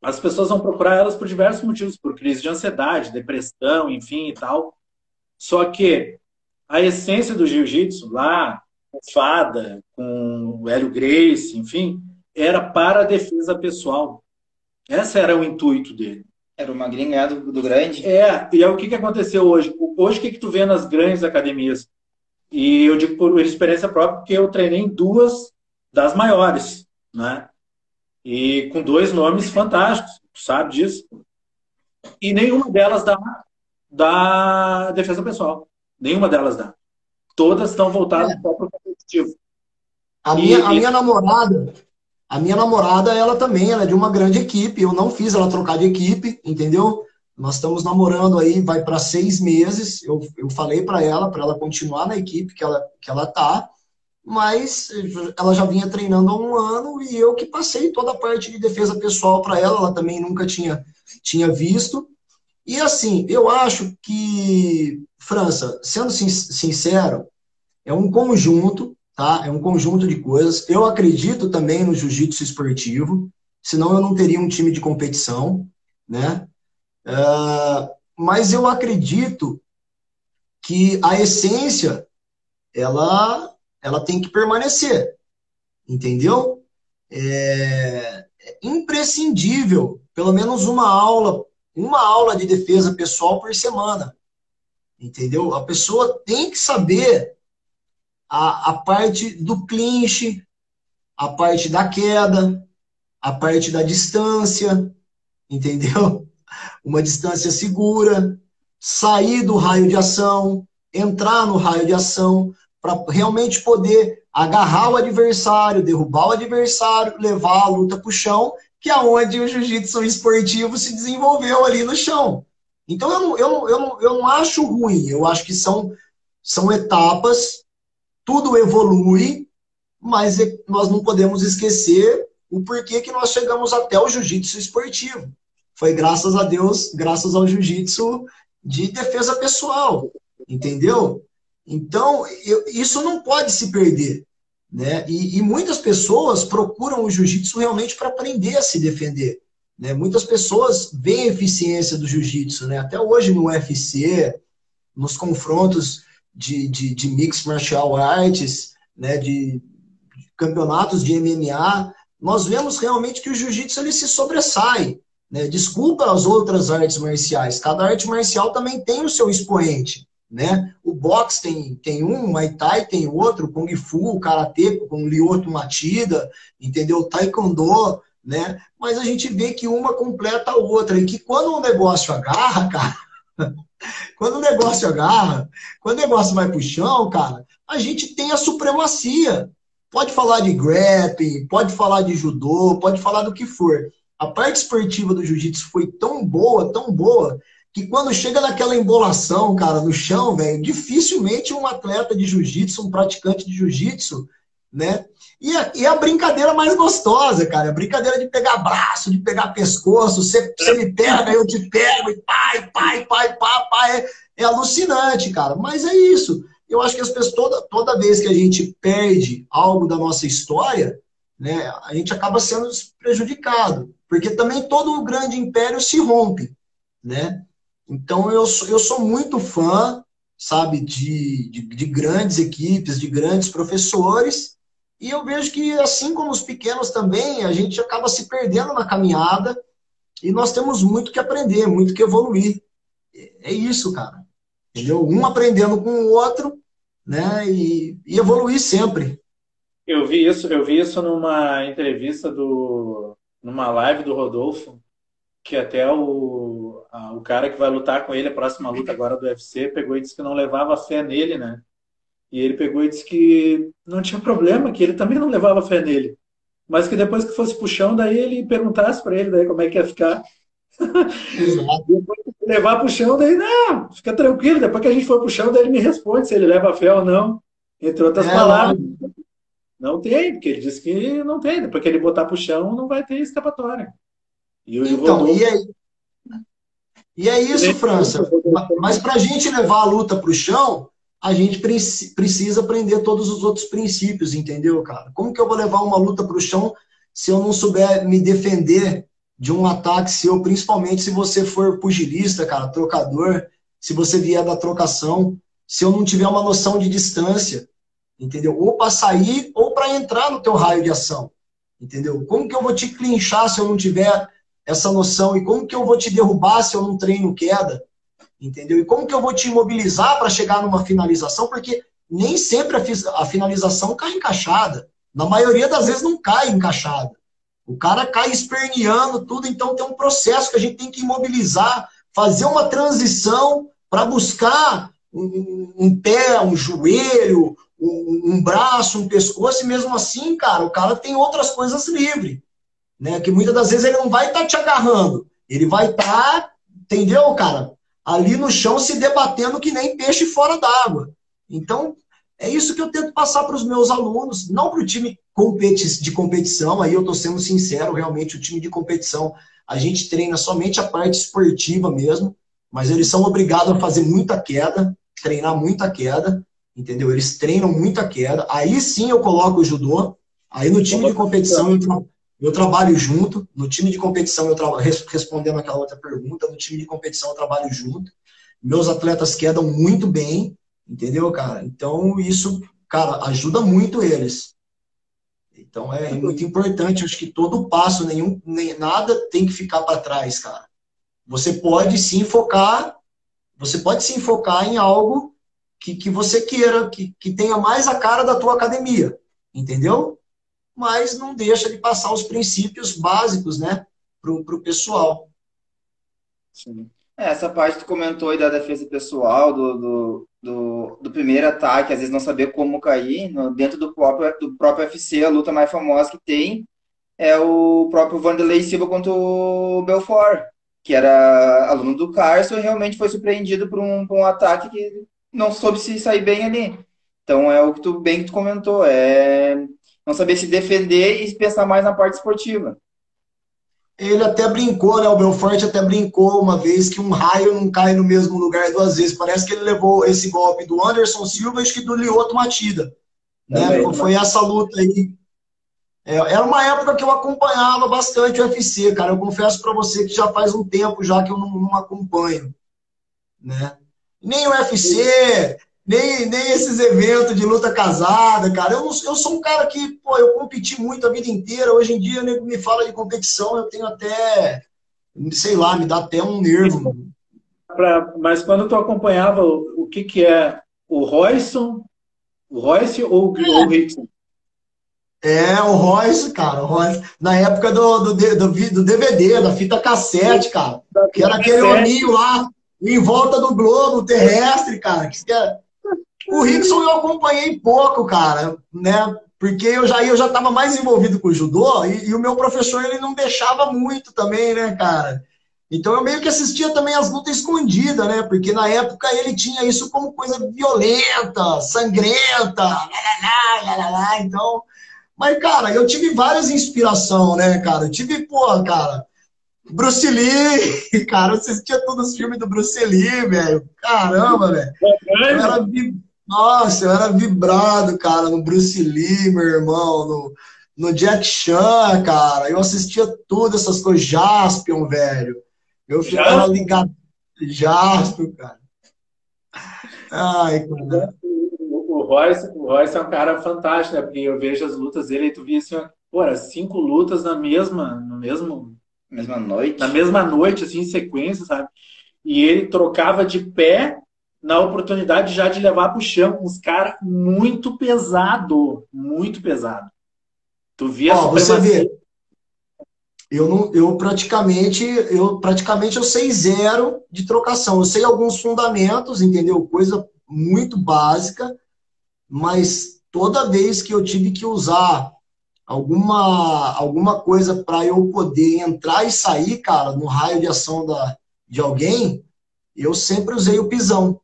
as pessoas vão procurar elas por diversos motivos, por crise de ansiedade, depressão, enfim e tal. Só que a essência do jiu-jitsu, lá, com Fada, com o Hélio Grace, enfim, era para a defesa pessoal. Esse era o intuito dele. Era o magrinho ganhar do, grande. É, e aí o que, que aconteceu hoje? Hoje o que, que tu vê nas grandes academias? E eu digo por experiência própria, porque eu treinei em duas das maiores, né? E com dois nomes fantásticos, tu sabe disso. E nenhuma delas dá, dá defesa pessoal. Nenhuma delas dá. Todas estão voltadas é. para o competitivo. A minha, e, a minha namorada, a minha namorada, ela também, ela é de uma grande equipe. Eu não fiz ela trocar de equipe, entendeu? Nós estamos namorando aí, vai para seis meses. Eu, eu falei para ela, para ela continuar na equipe que ela, que ela tá, mas ela já vinha treinando há um ano e eu que passei toda a parte de defesa pessoal para ela. Ela também nunca tinha, tinha visto. E assim, eu acho que, França, sendo sincero, é um conjunto tá? É um conjunto de coisas. Eu acredito também no jiu-jitsu esportivo, senão eu não teria um time de competição, né? Uh, mas eu acredito que a essência ela ela tem que permanecer, entendeu? É, é imprescindível, pelo menos uma aula, uma aula de defesa pessoal por semana, entendeu? A pessoa tem que saber a, a parte do clinch, a parte da queda, a parte da distância, entendeu? (laughs) Uma distância segura, sair do raio de ação, entrar no raio de ação, para realmente poder agarrar o adversário, derrubar o adversário, levar a luta para o chão, que é onde o jiu-jitsu esportivo se desenvolveu ali no chão. Então eu não, eu, não, eu, não, eu não acho ruim, eu acho que são, são etapas tudo evolui, mas é, nós não podemos esquecer o porquê que nós chegamos até o jiu-jitsu esportivo. Foi graças a Deus, graças ao jiu-jitsu de defesa pessoal, entendeu? Então, eu, isso não pode se perder. Né? E, e muitas pessoas procuram o jiu-jitsu realmente para aprender a se defender. Né? Muitas pessoas veem a eficiência do jiu-jitsu, né? até hoje no UFC, nos confrontos de, de, de mixed martial arts, né, de, de campeonatos de MMA, nós vemos realmente que o jiu-jitsu ele se sobressai. Né? Desculpa as outras artes marciais, cada arte marcial também tem o seu expoente. Né? O boxe tem, tem um, o Muay Thai tem outro, o Kung Fu, o Karatê com o Lyoto Matida, entendeu? O Taekwondo, né? Mas a gente vê que uma completa a outra e que quando o negócio agarra, cara, (laughs) quando o negócio agarra, quando o negócio vai pro chão, cara, a gente tem a supremacia. Pode falar de grappling, pode falar de judô, pode falar do que for. A parte esportiva do jiu-jitsu foi tão boa, tão boa, que quando chega naquela embolação, cara, no chão, velho, dificilmente um atleta de jiu-jitsu, um praticante de jiu-jitsu, né? E a, e a, brincadeira mais gostosa, cara, a brincadeira de pegar braço, de pegar pescoço, você, me pega, eu te pego, e pai, pai, pai, pai, pai, é, é alucinante, cara. Mas é isso. Eu acho que as pessoas, toda, toda vez que a gente perde algo da nossa história, né, a gente acaba sendo prejudicado, porque também todo grande império se rompe, né? Então eu, eu sou muito fã, sabe, de, de, de grandes equipes, de grandes professores, e eu vejo que, assim como os pequenos também, a gente acaba se perdendo na caminhada e nós temos muito que aprender, muito que evoluir. É isso, cara. Entendeu? Um aprendendo com o outro, né? E, e evoluir sempre. Eu vi isso, eu vi isso numa entrevista do, numa live do Rodolfo, que até o, a, o cara que vai lutar com ele, a próxima luta agora do UFC, pegou e disse que não levava fé nele, né? E ele pegou e disse que não tinha problema, que ele também não levava fé nele. Mas que depois que fosse pro chão, daí ele perguntasse para ele daí como é que ia ficar. (laughs) depois que levar pro chão, daí, não, fica tranquilo, depois que a gente for pro chão, daí ele me responde se ele leva fé ou não. Entre outras é, palavras. Não. não tem, porque ele disse que não tem. Depois que ele botar pro chão, não vai ter escapatória. E então, e aí, e é isso, França. Mas para a gente levar a luta para o chão, a gente precisa aprender todos os outros princípios, entendeu, cara? Como que eu vou levar uma luta para o chão se eu não souber me defender de um ataque seu, principalmente se você for pugilista, cara, trocador, se você vier da trocação, se eu não tiver uma noção de distância, entendeu? Ou para sair ou para entrar no teu raio de ação, entendeu? Como que eu vou te clinchar se eu não tiver essa noção e como que eu vou te derrubar se eu não treino queda, entendeu? E como que eu vou te imobilizar para chegar numa finalização, porque nem sempre a, finalização cai encaixada. Na maioria das vezes não cai encaixada. O cara cai esperneando tudo, então tem um processo que a gente tem que imobilizar, fazer uma transição para buscar um, um, pé, um joelho, um, um, braço, um pescoço, e mesmo assim, cara, o cara tem outras coisas livres. Né? Que muitas das vezes ele não vai estar tá te agarrando, ele vai estar, tá, entendeu, cara? Ali no chão se debatendo que nem peixe fora d'água. Então, é isso que eu tento passar para os meus alunos, não para o time de competição, aí eu estou sendo sincero, realmente o time de competição, a gente treina somente a parte esportiva mesmo, mas eles são obrigados a fazer muita queda, treinar muita queda, entendeu? Eles treinam muita queda, aí sim eu coloco o judô, aí no time de competição eu, eu trabalho junto, no time de competição eu trabalho, respondendo aquela outra pergunta, no time de competição eu trabalho junto, meus atletas quedam muito bem, Entendeu, cara? Então, isso, cara, ajuda muito eles. Então, é muito importante. Acho que todo passo, nenhum, nem, nada tem que ficar para trás, cara. Você pode sim focar, você pode sim focar em algo que, que você queira, que, que tenha mais a cara da tua academia, entendeu? Mas não deixa de passar os princípios básicos, né, pro, pro pessoal. Sim. É, essa parte que tu comentou aí da defesa pessoal, do, do, do, do, primeiro ataque, às vezes não saber como cair, no, dentro do próprio, do próprio UFC, a luta mais famosa que tem é o próprio Vanderlei Silva contra o Belfort, que era aluno do Carson e realmente foi surpreendido por um, por um ataque que não soube se sair bem ali. Então é o que tu bem que tu comentou, é não saber se defender e pensar mais na parte esportiva. Ele até brincou, né? O Belfort até brincou uma vez que um raio não cai no mesmo lugar duas vezes. Parece que ele levou esse golpe do Anderson Silva e do Lioto Matida. Né? Foi essa luta aí. É, era uma época que eu acompanhava bastante o UFC, cara. Eu confesso para você que já faz um tempo já que eu não, não acompanho. Né? Nem o UFC, nem, nem esses eventos de luta casada, cara. Eu, não, eu sou um cara que, pô, eu competi muito a vida inteira. Hoje em dia, nego me fala de competição, eu tenho até, sei lá, me dá até um nervo. Pra, mas quando tu acompanhava, o, o que que é? O Royson? O Royce ou, é. o Rickson? É, o Royce, cara, o Royce. Na época do, do, do, do DVD, da fita cassete, cara. Que era aquele olhinho lá, em volta do globo terrestre, cara. Que era, o Rickson eu acompanhei pouco, cara, né? Porque eu já eu já estava mais envolvido com o judô e, e, o meu professor ele não deixava muito também, né, cara? Então eu meio que assistia também as lutas escondidas, né? Porque na época ele tinha isso como coisa violenta, sangrenta, lá, lá, lá, lá, então. Mas, cara, eu tive várias inspirações, né, cara? Eu tive, pô, cara, Bruce Lee, (laughs) cara, eu assistia todos os filmes do Bruce Lee, velho. Caramba, velho. Eu era nossa, eu era vibrado, cara, no Bruce Lee, meu irmão, no, no Jack Chan, cara. Eu assistia tudo essas coisas. Jaspion, velho. Eu ficava ligado. Jaspion, cara. Ai, cara. O, Royce, o Royce é um cara fantástico, né? Porque eu vejo as lutas dele e tu via assim, pô, cinco lutas na mesma, no mesmo... Mesma noite. Na mesma noite, assim, em sequência, sabe? E ele trocava de pé na oportunidade já de levar para o chão uns caras muito pesado, muito pesado. Tu via Ó, você vê. Eu não, eu praticamente, eu praticamente eu sei zero de trocação. Eu sei alguns fundamentos, entendeu? Coisa muito básica, mas toda vez que eu tive que usar alguma alguma coisa para eu poder entrar e sair, cara, no raio de ação da, de alguém, eu sempre usei o pisão.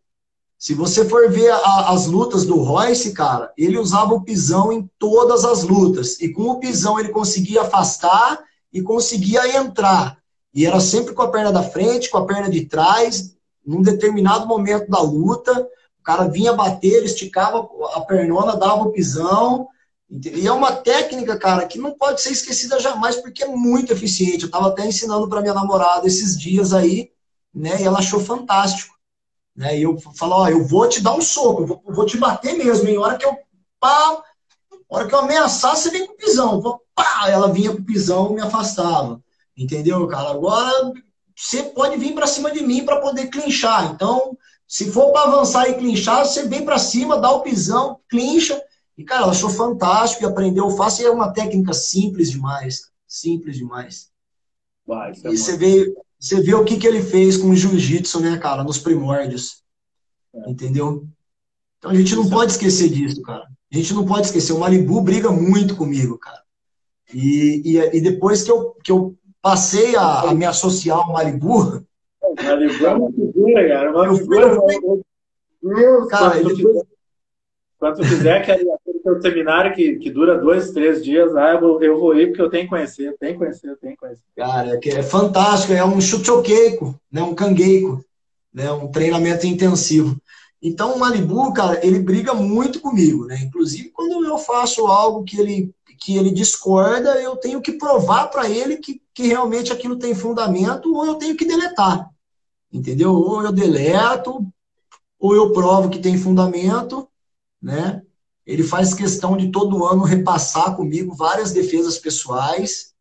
Se você for ver a, as lutas do Royce, cara, ele usava o pisão em todas as lutas. E com o pisão ele conseguia afastar e conseguia entrar. E era sempre com a perna da frente, com a perna de trás. Num determinado momento da luta, o cara vinha bater, esticava a pernona, dava o pisão. E é uma técnica, cara, que não pode ser esquecida jamais, porque é muito eficiente. Eu estava até ensinando para minha namorada esses dias aí, né? E ela achou fantástico. Né? E eu falo, ó, eu vou te dar um soco, eu vou, eu vou te bater mesmo, em hora que eu pá, hora que eu ameaçar, você vem com o pisão. Vou, pá, ela vinha com o pisão e me afastava. Entendeu, cara? Agora você pode vir para cima de mim para poder clinchar. Então, se for para avançar e clinchar, você vem para cima, dá o pisão, clincha. E, cara, ela achou fantástico e aprendeu fácil. E é uma técnica simples demais. Simples demais. Vai, é e você vê, você vê o que, que ele fez com o jiu-jitsu, né, cara, nos primórdios. É. Entendeu? Então a gente não pode esquecer disso, cara. A gente não pode esquecer. O Malibu briga muito comigo, cara. E, e, e depois que eu, que eu passei a, a me associar ao Malibu. Malibu é uma figura, cara. Uma figura. Fui... Cara, quando, depois... quando tu fizer aquele, aquele seminário que, que dura dois, três dias, ah, eu, vou, eu vou ir porque eu tenho que conhecer, tenho que conhecer, tenho que conhecer. Cara, é, é fantástico, é um chuchoqueico, né? um cangueico, né? um treinamento intensivo. Então, o Malibu, cara, ele briga muito comigo, né? Inclusive, quando eu faço algo que ele, que ele discorda, eu tenho que provar para ele que, que realmente aquilo tem fundamento ou eu tenho que deletar. Entendeu? Ou eu deleto, ou eu provo que tem fundamento, né? Ele faz questão de todo ano repassar comigo várias defesas pessoais,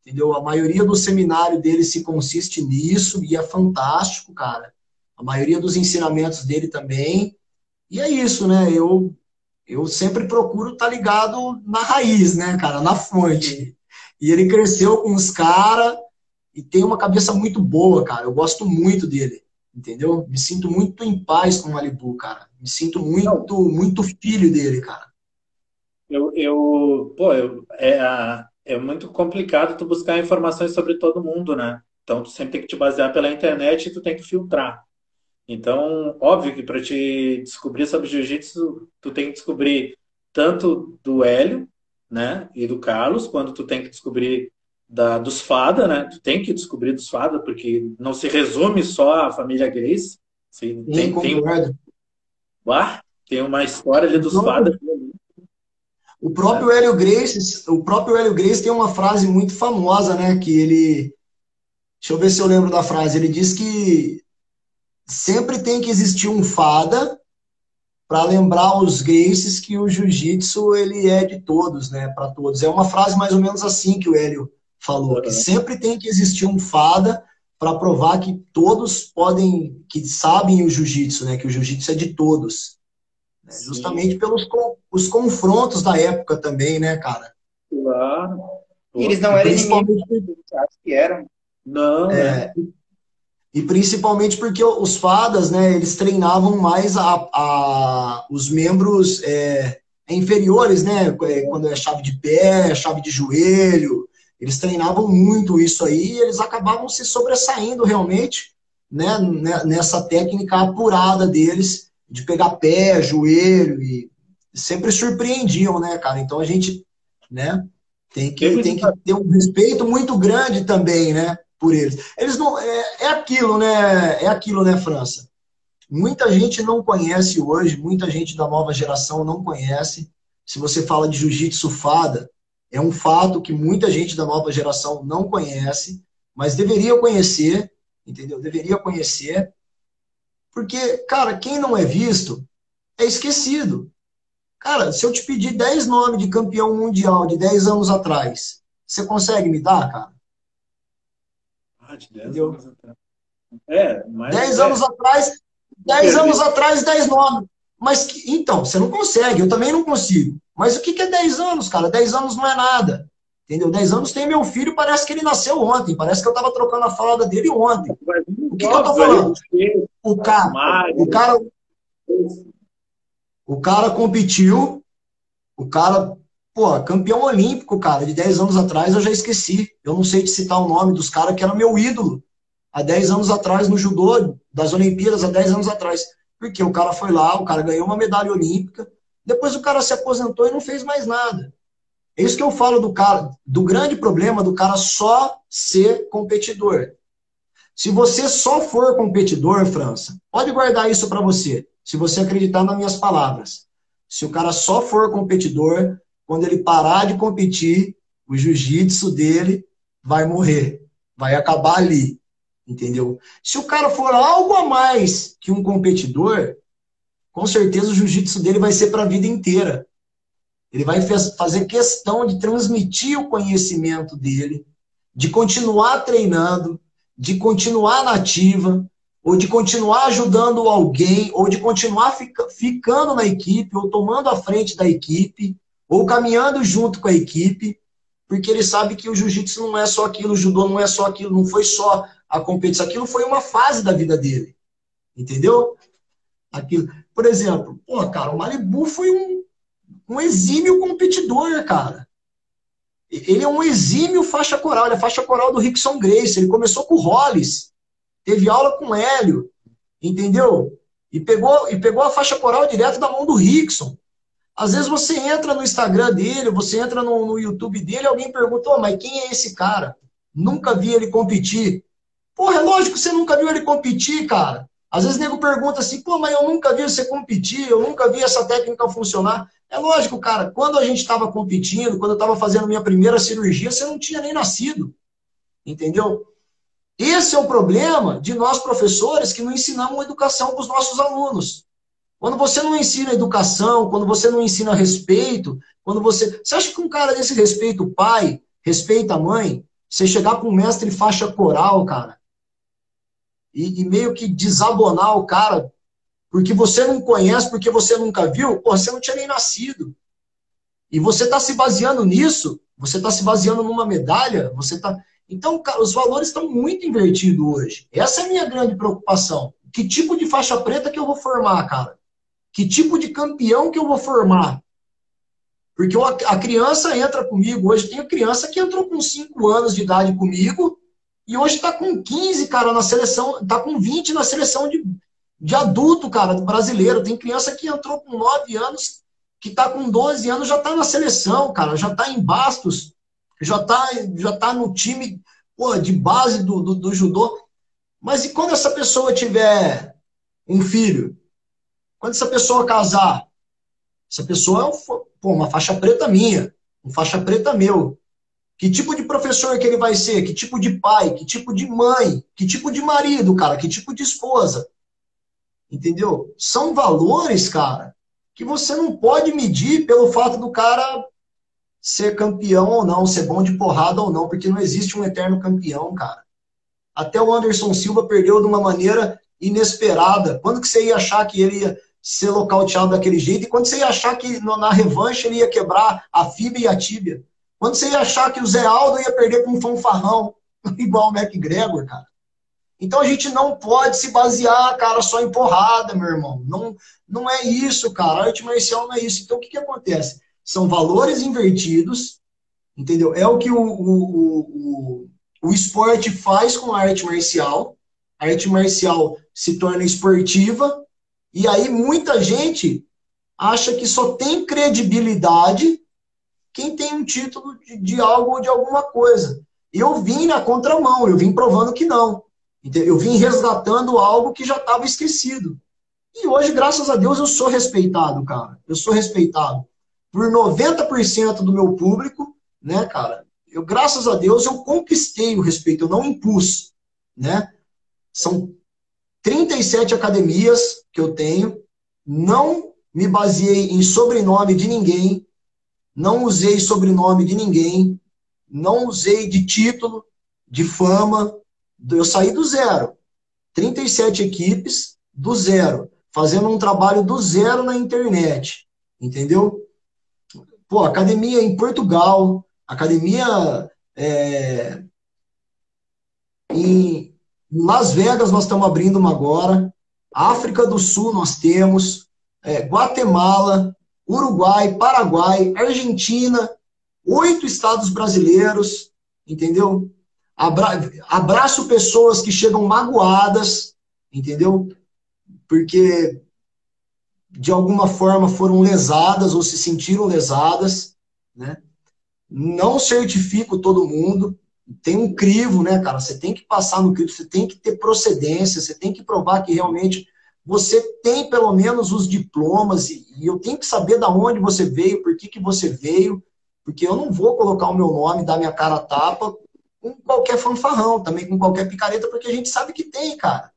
entendeu? A maioria do seminário dele se consiste nisso e é fantástico, cara a maioria dos ensinamentos dele também. E é isso, né? Eu, eu sempre procuro estar tá ligado na raiz, né, cara, na fonte. E ele cresceu com os caras e tem uma cabeça muito boa, cara. Eu gosto muito dele, entendeu? Me sinto muito em paz com o Malibu, cara. Me sinto muito, muito filho dele, cara. Eu, eu pô, eu, é, é muito complicado tu buscar informações sobre todo mundo, né? Então tu sempre tem que te basear pela internet e tu tem que filtrar. Então, óbvio que para te descobrir sobre jiu-jitsu, tu tem que descobrir tanto do Hélio, né, e do Carlos, quando tu tem que descobrir da, dos Fada, né? Tu tem que descobrir dos Fada, porque não se resume só a família Grace. Assim, tem, tem, ah, tem uma história ali dos então, Fada. O próprio é. Hélio Grace, o próprio Hélio Grace tem uma frase muito famosa, né? Que ele. Deixa eu ver se eu lembro da frase. Ele diz que sempre tem que existir um fada para lembrar os Graces que o jiu-jitsu ele é de todos, né, para todos. É uma frase mais ou menos assim que o Hélio falou, que sempre tem que existir um fada para provar que todos podem, que sabem o jiu-jitsu, né, que o jiu-jitsu é de todos. Né, justamente pelos os confrontos da época também, né, cara? Claro. Eles não eram inimigos, acho que eram. Não, é, né? E principalmente porque os fadas, né, eles treinavam mais a, a os membros é, inferiores, né, é, quando é chave de pé, chave de joelho, eles treinavam muito isso aí e eles acabavam se sobressaindo realmente, né, né, nessa técnica apurada deles de pegar pé, joelho e sempre surpreendiam, né, cara? Então a gente, né, tem que, tem que ter um respeito muito grande também, né? por eles. Eles não é, é aquilo, né? É aquilo, né, França? Muita gente não conhece hoje, muita gente da nova geração não conhece. Se você fala de jiu-jitsu fada, é um fato que muita gente da nova geração não conhece, mas deveria conhecer, entendeu? Deveria conhecer. Porque, cara, quem não é visto é esquecido. Cara, se eu te pedir 10 nomes de campeão mundial de 10 anos atrás, você consegue me dar, cara? Ah, de 10 anos atrás. É, mas. 10 é. anos atrás, 10 anos atrás, 10 nomes. Mas, então, você não consegue, eu também não consigo. Mas o que, que é 10 anos, cara? 10 anos não é nada. Entendeu? 10 anos tem meu filho, parece que ele nasceu ontem. Parece que eu tava trocando a fralda dele ontem. O que, que eu tô falando? O cara, o cara, o cara competiu, o cara Pô, campeão olímpico, cara, de 10 anos atrás eu já esqueci. Eu não sei te citar o nome dos caras que era meu ídolo há 10 anos atrás no judô, das Olimpíadas há 10 anos atrás. Porque o cara foi lá, o cara ganhou uma medalha olímpica, depois o cara se aposentou e não fez mais nada. É isso que eu falo do cara, do grande problema do cara só ser competidor. Se você só for competidor, França, pode guardar isso para você, se você acreditar nas minhas palavras. Se o cara só for competidor, quando ele parar de competir, o jiu-jitsu dele vai morrer, vai acabar ali, entendeu? Se o cara for algo a mais que um competidor, com certeza o jiu-jitsu dele vai ser para a vida inteira. Ele vai fazer questão de transmitir o conhecimento dele, de continuar treinando, de continuar nativa, ou de continuar ajudando alguém, ou de continuar fica, ficando na equipe, ou tomando a frente da equipe, ou caminhando junto com a equipe, porque ele sabe que o jiu-jitsu não é só aquilo, o judô não é só aquilo, não foi só a competição, aquilo foi uma fase da vida dele. Entendeu? Aquilo. Por exemplo, pô, cara, o Malibu foi um, um exímio competidor, cara. Ele é um exímio faixa coral, ele é faixa coral do Rickson Grace. Ele começou com o Hollis, teve aula com Hélio, entendeu? E pegou, e pegou a faixa coral direto da mão do Rickson. Às vezes você entra no Instagram dele, você entra no, no YouTube dele, alguém pergunta, oh, mas quem é esse cara? Nunca vi ele competir. Porra, é lógico que você nunca viu ele competir, cara. Às vezes o nego pergunta assim, pô, mas eu nunca vi você competir, eu nunca vi essa técnica funcionar. É lógico, cara, quando a gente estava competindo, quando eu estava fazendo minha primeira cirurgia, você não tinha nem nascido. Entendeu? Esse é o problema de nós professores que não ensinamos educação para os nossos alunos. Quando você não ensina educação, quando você não ensina respeito, quando você. Você acha que um cara desse respeita o pai, respeita a mãe, você chegar com um mestre faixa coral, cara, e, e, meio que desabonar o cara, porque você não conhece, porque você nunca viu, pô, você não tinha nem nascido. E você está se baseando nisso, você está se baseando numa medalha, você está. Então, cara, os valores estão muito invertidos hoje. Essa é a minha grande preocupação. Que tipo de faixa preta que eu vou formar, cara? Que tipo de campeão que eu vou formar? Porque a criança entra comigo. Hoje tem criança que entrou com 5 anos de idade comigo e hoje está com 15, cara, na seleção. Está com 20 na seleção de, de adulto, cara, brasileiro. Tem criança que entrou com 9 anos, que está com 12 anos, já está na seleção, cara. Já está em Bastos já está já tá no time pô, de base do, do, do judô. Mas e quando essa pessoa tiver um filho? Quando essa pessoa casar? Essa pessoa é um, pô, uma faixa preta minha, uma faixa preta meu. Que tipo de professor que ele vai ser? Que tipo de pai? Que tipo de mãe? Que tipo de marido, cara? Que tipo de esposa? Entendeu? São valores, cara, que você não pode medir pelo fato do cara ser campeão ou não, ser bom de porrada ou não, porque não existe um eterno campeão, cara. Até o Anderson Silva perdeu de uma maneira inesperada. Quando que você ia achar que ele ia ser localteado daquele jeito? E quando você ia achar que na revanche ele ia quebrar a fibra e a tíbia? Quando você ia achar que o Zé Aldo ia perder com um fanfarrão, (laughs) igual o McGregor, cara? Então a gente não pode se basear, cara, só em porrada, meu irmão. Não, não é isso, cara. A arte marcial não é isso. Então o que, que acontece? São valores invertidos, entendeu? É o que o, o, o, o esporte faz com a arte marcial. A arte marcial se torna esportiva, e aí muita gente acha que só tem credibilidade quem tem um título de, de algo ou de alguma coisa. Eu vim na contramão, eu vim provando que não. Eu vim resgatando algo que já estava esquecido. E hoje, graças a Deus, eu sou respeitado, cara. Eu sou respeitado por 90% do meu público, né, cara? Eu, graças a Deus, eu conquistei o respeito, eu não impus, né? São 37 academias que eu tenho, não me baseei em sobrenome de ninguém, não usei sobrenome de ninguém, não usei de título, de fama, eu saí do zero. 37 equipes do zero, fazendo um trabalho do zero na internet, entendeu? Pô, academia em Portugal, academia é, em Las Vegas nós estamos abrindo uma agora, África do Sul nós temos, é, Guatemala, Uruguai, Paraguai, Argentina, oito estados brasileiros, entendeu? Abra abraço pessoas que chegam magoadas, entendeu? Porque de alguma forma foram lesadas ou se sentiram lesadas, né? Não certifico todo mundo, tem um crivo, né, cara? Você tem que passar no crivo, você tem que ter procedência, você tem que provar que realmente você tem pelo menos os diplomas e, e eu tenho que saber da onde você veio, por que, que você veio, porque eu não vou colocar o meu nome, dar minha cara a tapa com qualquer fanfarrão, também com qualquer picareta, porque a gente sabe que tem, cara.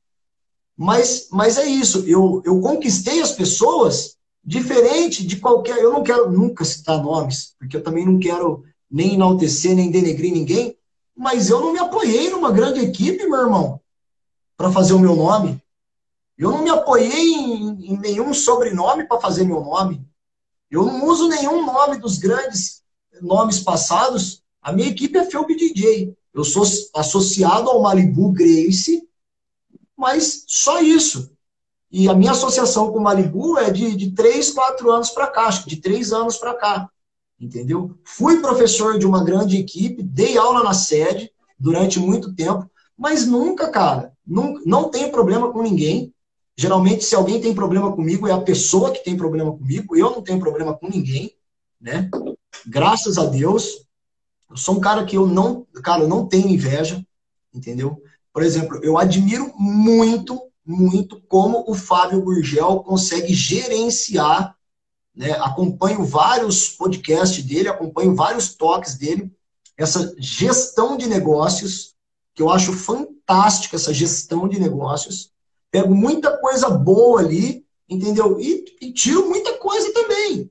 Mas, mas é isso, eu, eu conquistei as pessoas diferente de qualquer. Eu não quero nunca citar nomes, porque eu também não quero nem enaltecer, nem denegrir ninguém, Mas eu não me apoiei numa grande equipe, meu irmão, para fazer o meu nome. Eu não me apoiei em, em nenhum sobrenome para fazer meu nome. Eu não uso nenhum nome dos grandes nomes passados. A minha equipe é Felp DJ. Eu sou associado ao Malibu Grace, mas só isso. E a minha associação com o Malibu é de, de 3, 4 anos para cá, acho que de 3 anos para cá. Entendeu? Fui professor de uma grande equipe, dei aula na sede durante muito tempo, mas nunca, cara, não, não tenho problema com ninguém. Geralmente, se alguém tem problema comigo, é a pessoa que tem problema comigo. Eu não tenho problema com ninguém, né? Graças a Deus. Eu sou um cara que eu não, cara, eu não tenho inveja, entendeu? Por exemplo, eu admiro muito, muito como o Fábio Gurgel consegue gerenciar, né? Acompanho vários podcasts dele, acompanho vários toques dele, essa gestão de negócios, que eu acho fantástica essa gestão de negócios Pego muita coisa boa ali, entendeu? E, e tiro muita coisa também,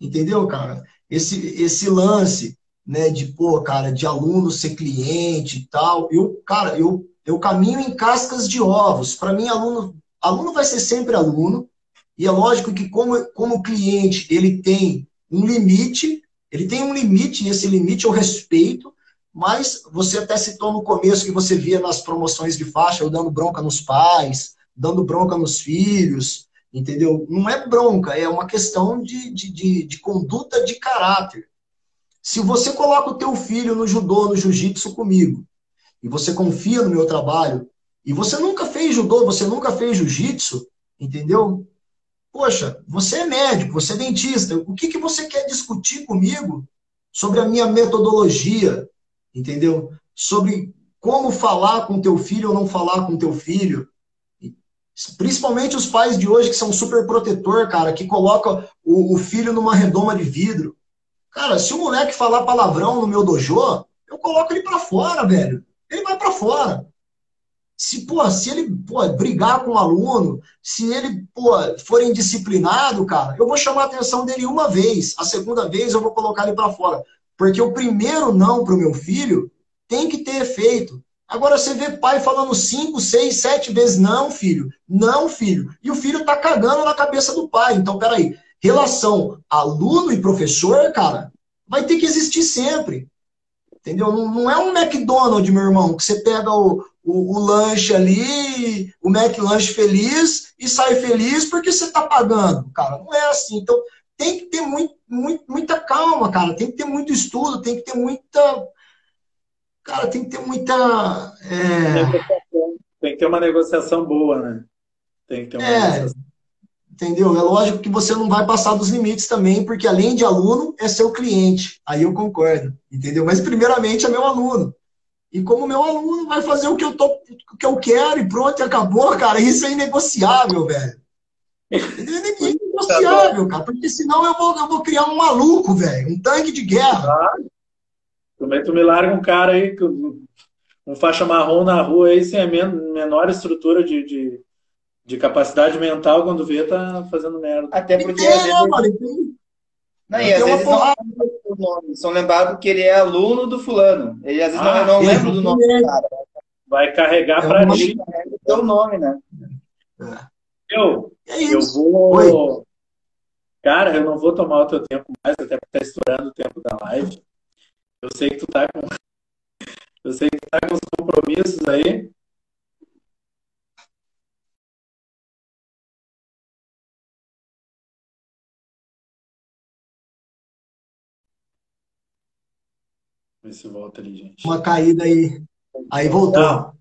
entendeu, cara? Esse, esse lance, né, de, pô, cara, de aluno ser cliente e tal, eu, cara, eu, eu caminho em cascas de ovos. Para mim, aluno, aluno vai ser sempre aluno, e é lógico que como, como cliente, ele tem um limite, ele tem um limite, e esse limite eu respeito, mas você até citou no começo que você via nas promoções de faixa, eu dando bronca nos pais, dando bronca nos filhos, entendeu? Não é bronca, é uma questão de, de, de, de conduta de caráter. Se você coloca o teu filho no judô, no jiu-jitsu comigo, e você confia no meu trabalho, e você nunca fez judô, você nunca fez jiu-jitsu, entendeu? Poxa, você é médico, você é dentista, o que, que você quer discutir comigo sobre a minha metodologia, entendeu? Sobre como falar com teu filho ou não falar com teu filho. Principalmente os pais de hoje que são super protetor, cara, que coloca o, o filho numa redoma de vidro. Cara, se o moleque falar palavrão no meu dojo, eu coloco ele para fora, velho. Ele vai para fora. Se, pô, se ele pô, brigar com o aluno, se ele pô, for indisciplinado, cara, eu vou chamar a atenção dele uma vez. A segunda vez eu vou colocar ele para fora. Porque o primeiro não para o meu filho tem que ter efeito. Agora você vê pai falando cinco, seis, sete vezes, não, filho, não, filho. E o filho tá cagando na cabeça do pai. Então, peraí, relação aluno e professor, cara, vai ter que existir sempre. Entendeu? Não, não é um McDonald's, meu irmão, que você pega o, o, o lanche ali, o McLanche feliz e sai feliz porque você tá pagando. Cara, não é assim. Então, tem que ter muito, muito, muita calma, cara. Tem que ter muito estudo, tem que ter muita. Cara, tem que ter muita. É... Tem que ter uma negociação boa, né? Tem que ter uma é, negociação. Entendeu? É lógico que você não vai passar dos limites também, porque além de aluno, é seu cliente. Aí eu concordo, entendeu? Mas primeiramente é meu aluno. E como meu aluno vai fazer o que eu, tô, o que eu quero e pronto, e acabou, cara, isso é inegociável, velho. É inegociável, cara, porque senão eu vou, eu vou criar um maluco, velho, um tanque de guerra. Ah, tu, tu me larga um cara aí, um faixa marrom na rua aí, sem a menor estrutura de, de, de capacidade mental, quando vê, tá fazendo merda. Até porque. É, às vezes... Mano, não, e às vezes não nome, são lembrados que ele é aluno do fulano. Ele às vezes ah, não, não lembra do nome do cara. Vai carregar é para ti. o teu nome, né? É. Eu, é eu vou. Oi. Cara, eu não vou tomar o teu tempo mais, até porque tá estourando o tempo da live. Eu sei que tu tá com. (laughs) Eu sei que tu tá com os compromissos aí. Vê se volta ali, gente. Uma caída aí. Aí voltou. Não.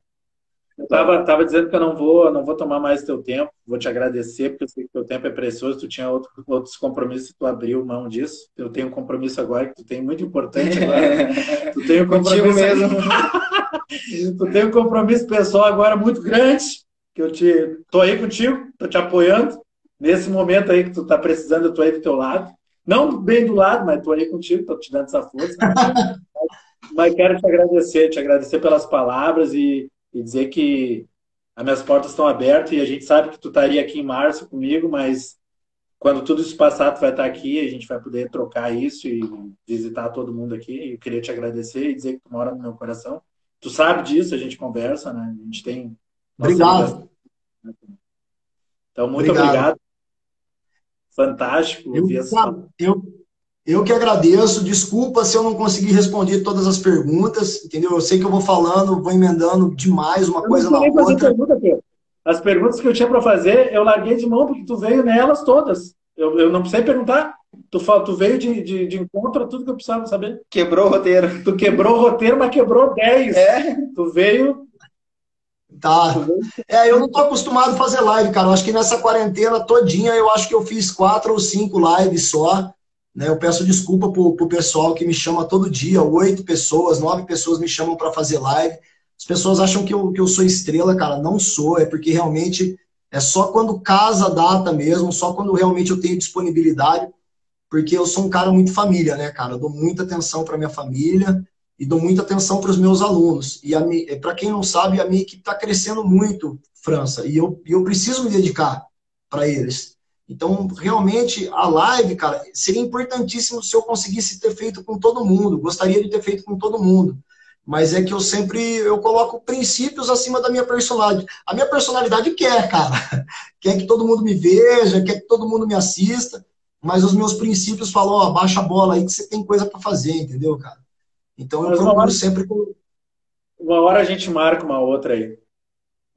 Eu tava, tava dizendo que eu não vou, não vou tomar mais teu tempo, vou te agradecer, porque eu sei teu tempo é precioso, tu tinha outro, outros compromissos tu abriu mão disso. Eu tenho um compromisso agora que tu tem muito importante agora. (laughs) tu tem um compromisso mesmo. (laughs) tu tem um compromisso pessoal agora muito grande, que eu te tô aí contigo, tô te apoiando. Nesse momento aí que tu tá precisando, eu tô aí do teu lado. Não bem do lado, mas tô aí contigo, tô te dando essa força. (laughs) mas quero te agradecer, te agradecer pelas palavras e e dizer que as minhas portas estão abertas e a gente sabe que tu estaria aqui em março comigo, mas quando tudo isso passar, tu vai estar aqui, a gente vai poder trocar isso e visitar todo mundo aqui. Eu queria te agradecer e dizer que tu mora no meu coração. Tu sabe disso, a gente conversa, né? A gente tem. Obrigado. Então, muito obrigado. obrigado. Fantástico. Eu, eu, eu que agradeço. Desculpa se eu não consegui responder todas as perguntas, entendeu? Eu sei que eu vou falando, vou emendando demais uma eu coisa na outra. Pergunta, Pedro. As perguntas que eu tinha para fazer, eu larguei de mão porque tu veio nelas todas. Eu, eu não precisei perguntar. Tu, tu veio de, de, de, encontro a tudo que eu precisava saber. Quebrou o roteiro. Tu quebrou o roteiro, mas quebrou 10. É. Tu veio. Tá. É, eu não tô acostumado a fazer live, cara. Eu acho que nessa quarentena todinha, eu acho que eu fiz quatro ou cinco lives só. Né? Eu peço desculpa pro, pro pessoal que me chama todo dia. Oito pessoas, nove pessoas me chamam para fazer live. As pessoas acham que eu, que eu sou estrela, cara. Não sou, é porque realmente é só quando casa a data mesmo, só quando realmente eu tenho disponibilidade, porque eu sou um cara muito família, né, cara? Eu dou muita atenção para minha família e dou muita atenção para os meus alunos. E para quem não sabe, a minha equipe está crescendo muito, França, e eu, eu preciso me dedicar para eles. Então, realmente, a live, cara, seria importantíssimo se eu conseguisse ter feito com todo mundo. Gostaria de ter feito com todo mundo mas é que eu sempre eu coloco princípios acima da minha personalidade. A minha personalidade quer, cara, (laughs) quer que todo mundo me veja, quer que todo mundo me assista, mas os meus princípios falam, ó, baixa a bola aí que você tem coisa para fazer, entendeu, cara? Então eu procuro hora, sempre uma hora a gente marca uma outra aí.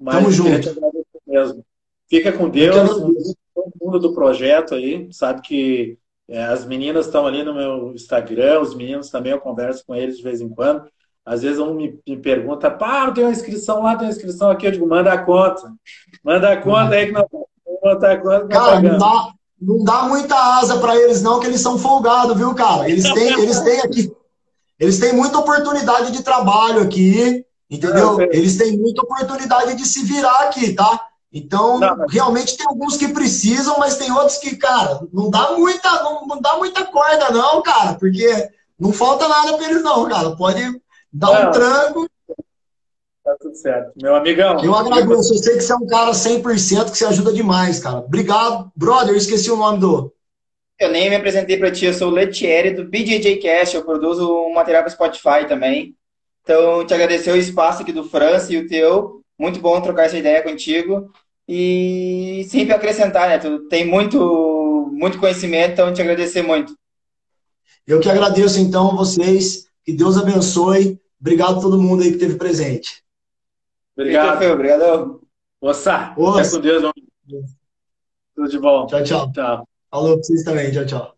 Mas Tamo junto. Mesmo. Fica com Deus, mundo do projeto aí, sabe que é, as meninas estão ali no meu Instagram, os meninos também eu converso com eles de vez em quando. Às vezes um me, me pergunta, pá, tem uma inscrição lá, tem uma inscrição aqui. Eu digo, manda a conta. Manda a conta aí que nós vamos botar a conta. Cara, não dá, não dá muita asa para eles, não, que eles são folgados, viu, cara? Eles têm, eles têm aqui. Eles têm muita oportunidade de trabalho aqui, entendeu? É, eles têm muita oportunidade de se virar aqui, tá? Então, não, realmente tem alguns que precisam, mas tem outros que, cara, não dá muita, não, não dá muita corda, não, cara, porque não falta nada para eles, não, cara. Pode, Dá um tranco. Tá tudo certo. Meu amigão. Eu agradeço. Eu sei que você é um cara 100% que você ajuda demais, cara. Obrigado. Brother, eu esqueci o nome do. Eu nem me apresentei para ti. Eu sou o Letieri do BJJ Cast. Eu produzo um material para Spotify também. Então, te agradecer o espaço aqui do França e o teu. Muito bom trocar essa ideia contigo. E sempre acrescentar, né? Tu tem muito, muito conhecimento, então te agradecer muito. Eu que agradeço, então, vocês. Que Deus abençoe. Obrigado a todo mundo aí que esteve presente. Obrigado. Obrigado. Obrigadão. Ossa. Ossa. com Deus. Tudo de bom. Tchau, tchau. Tchau. Falou pra vocês também. Tchau, tchau.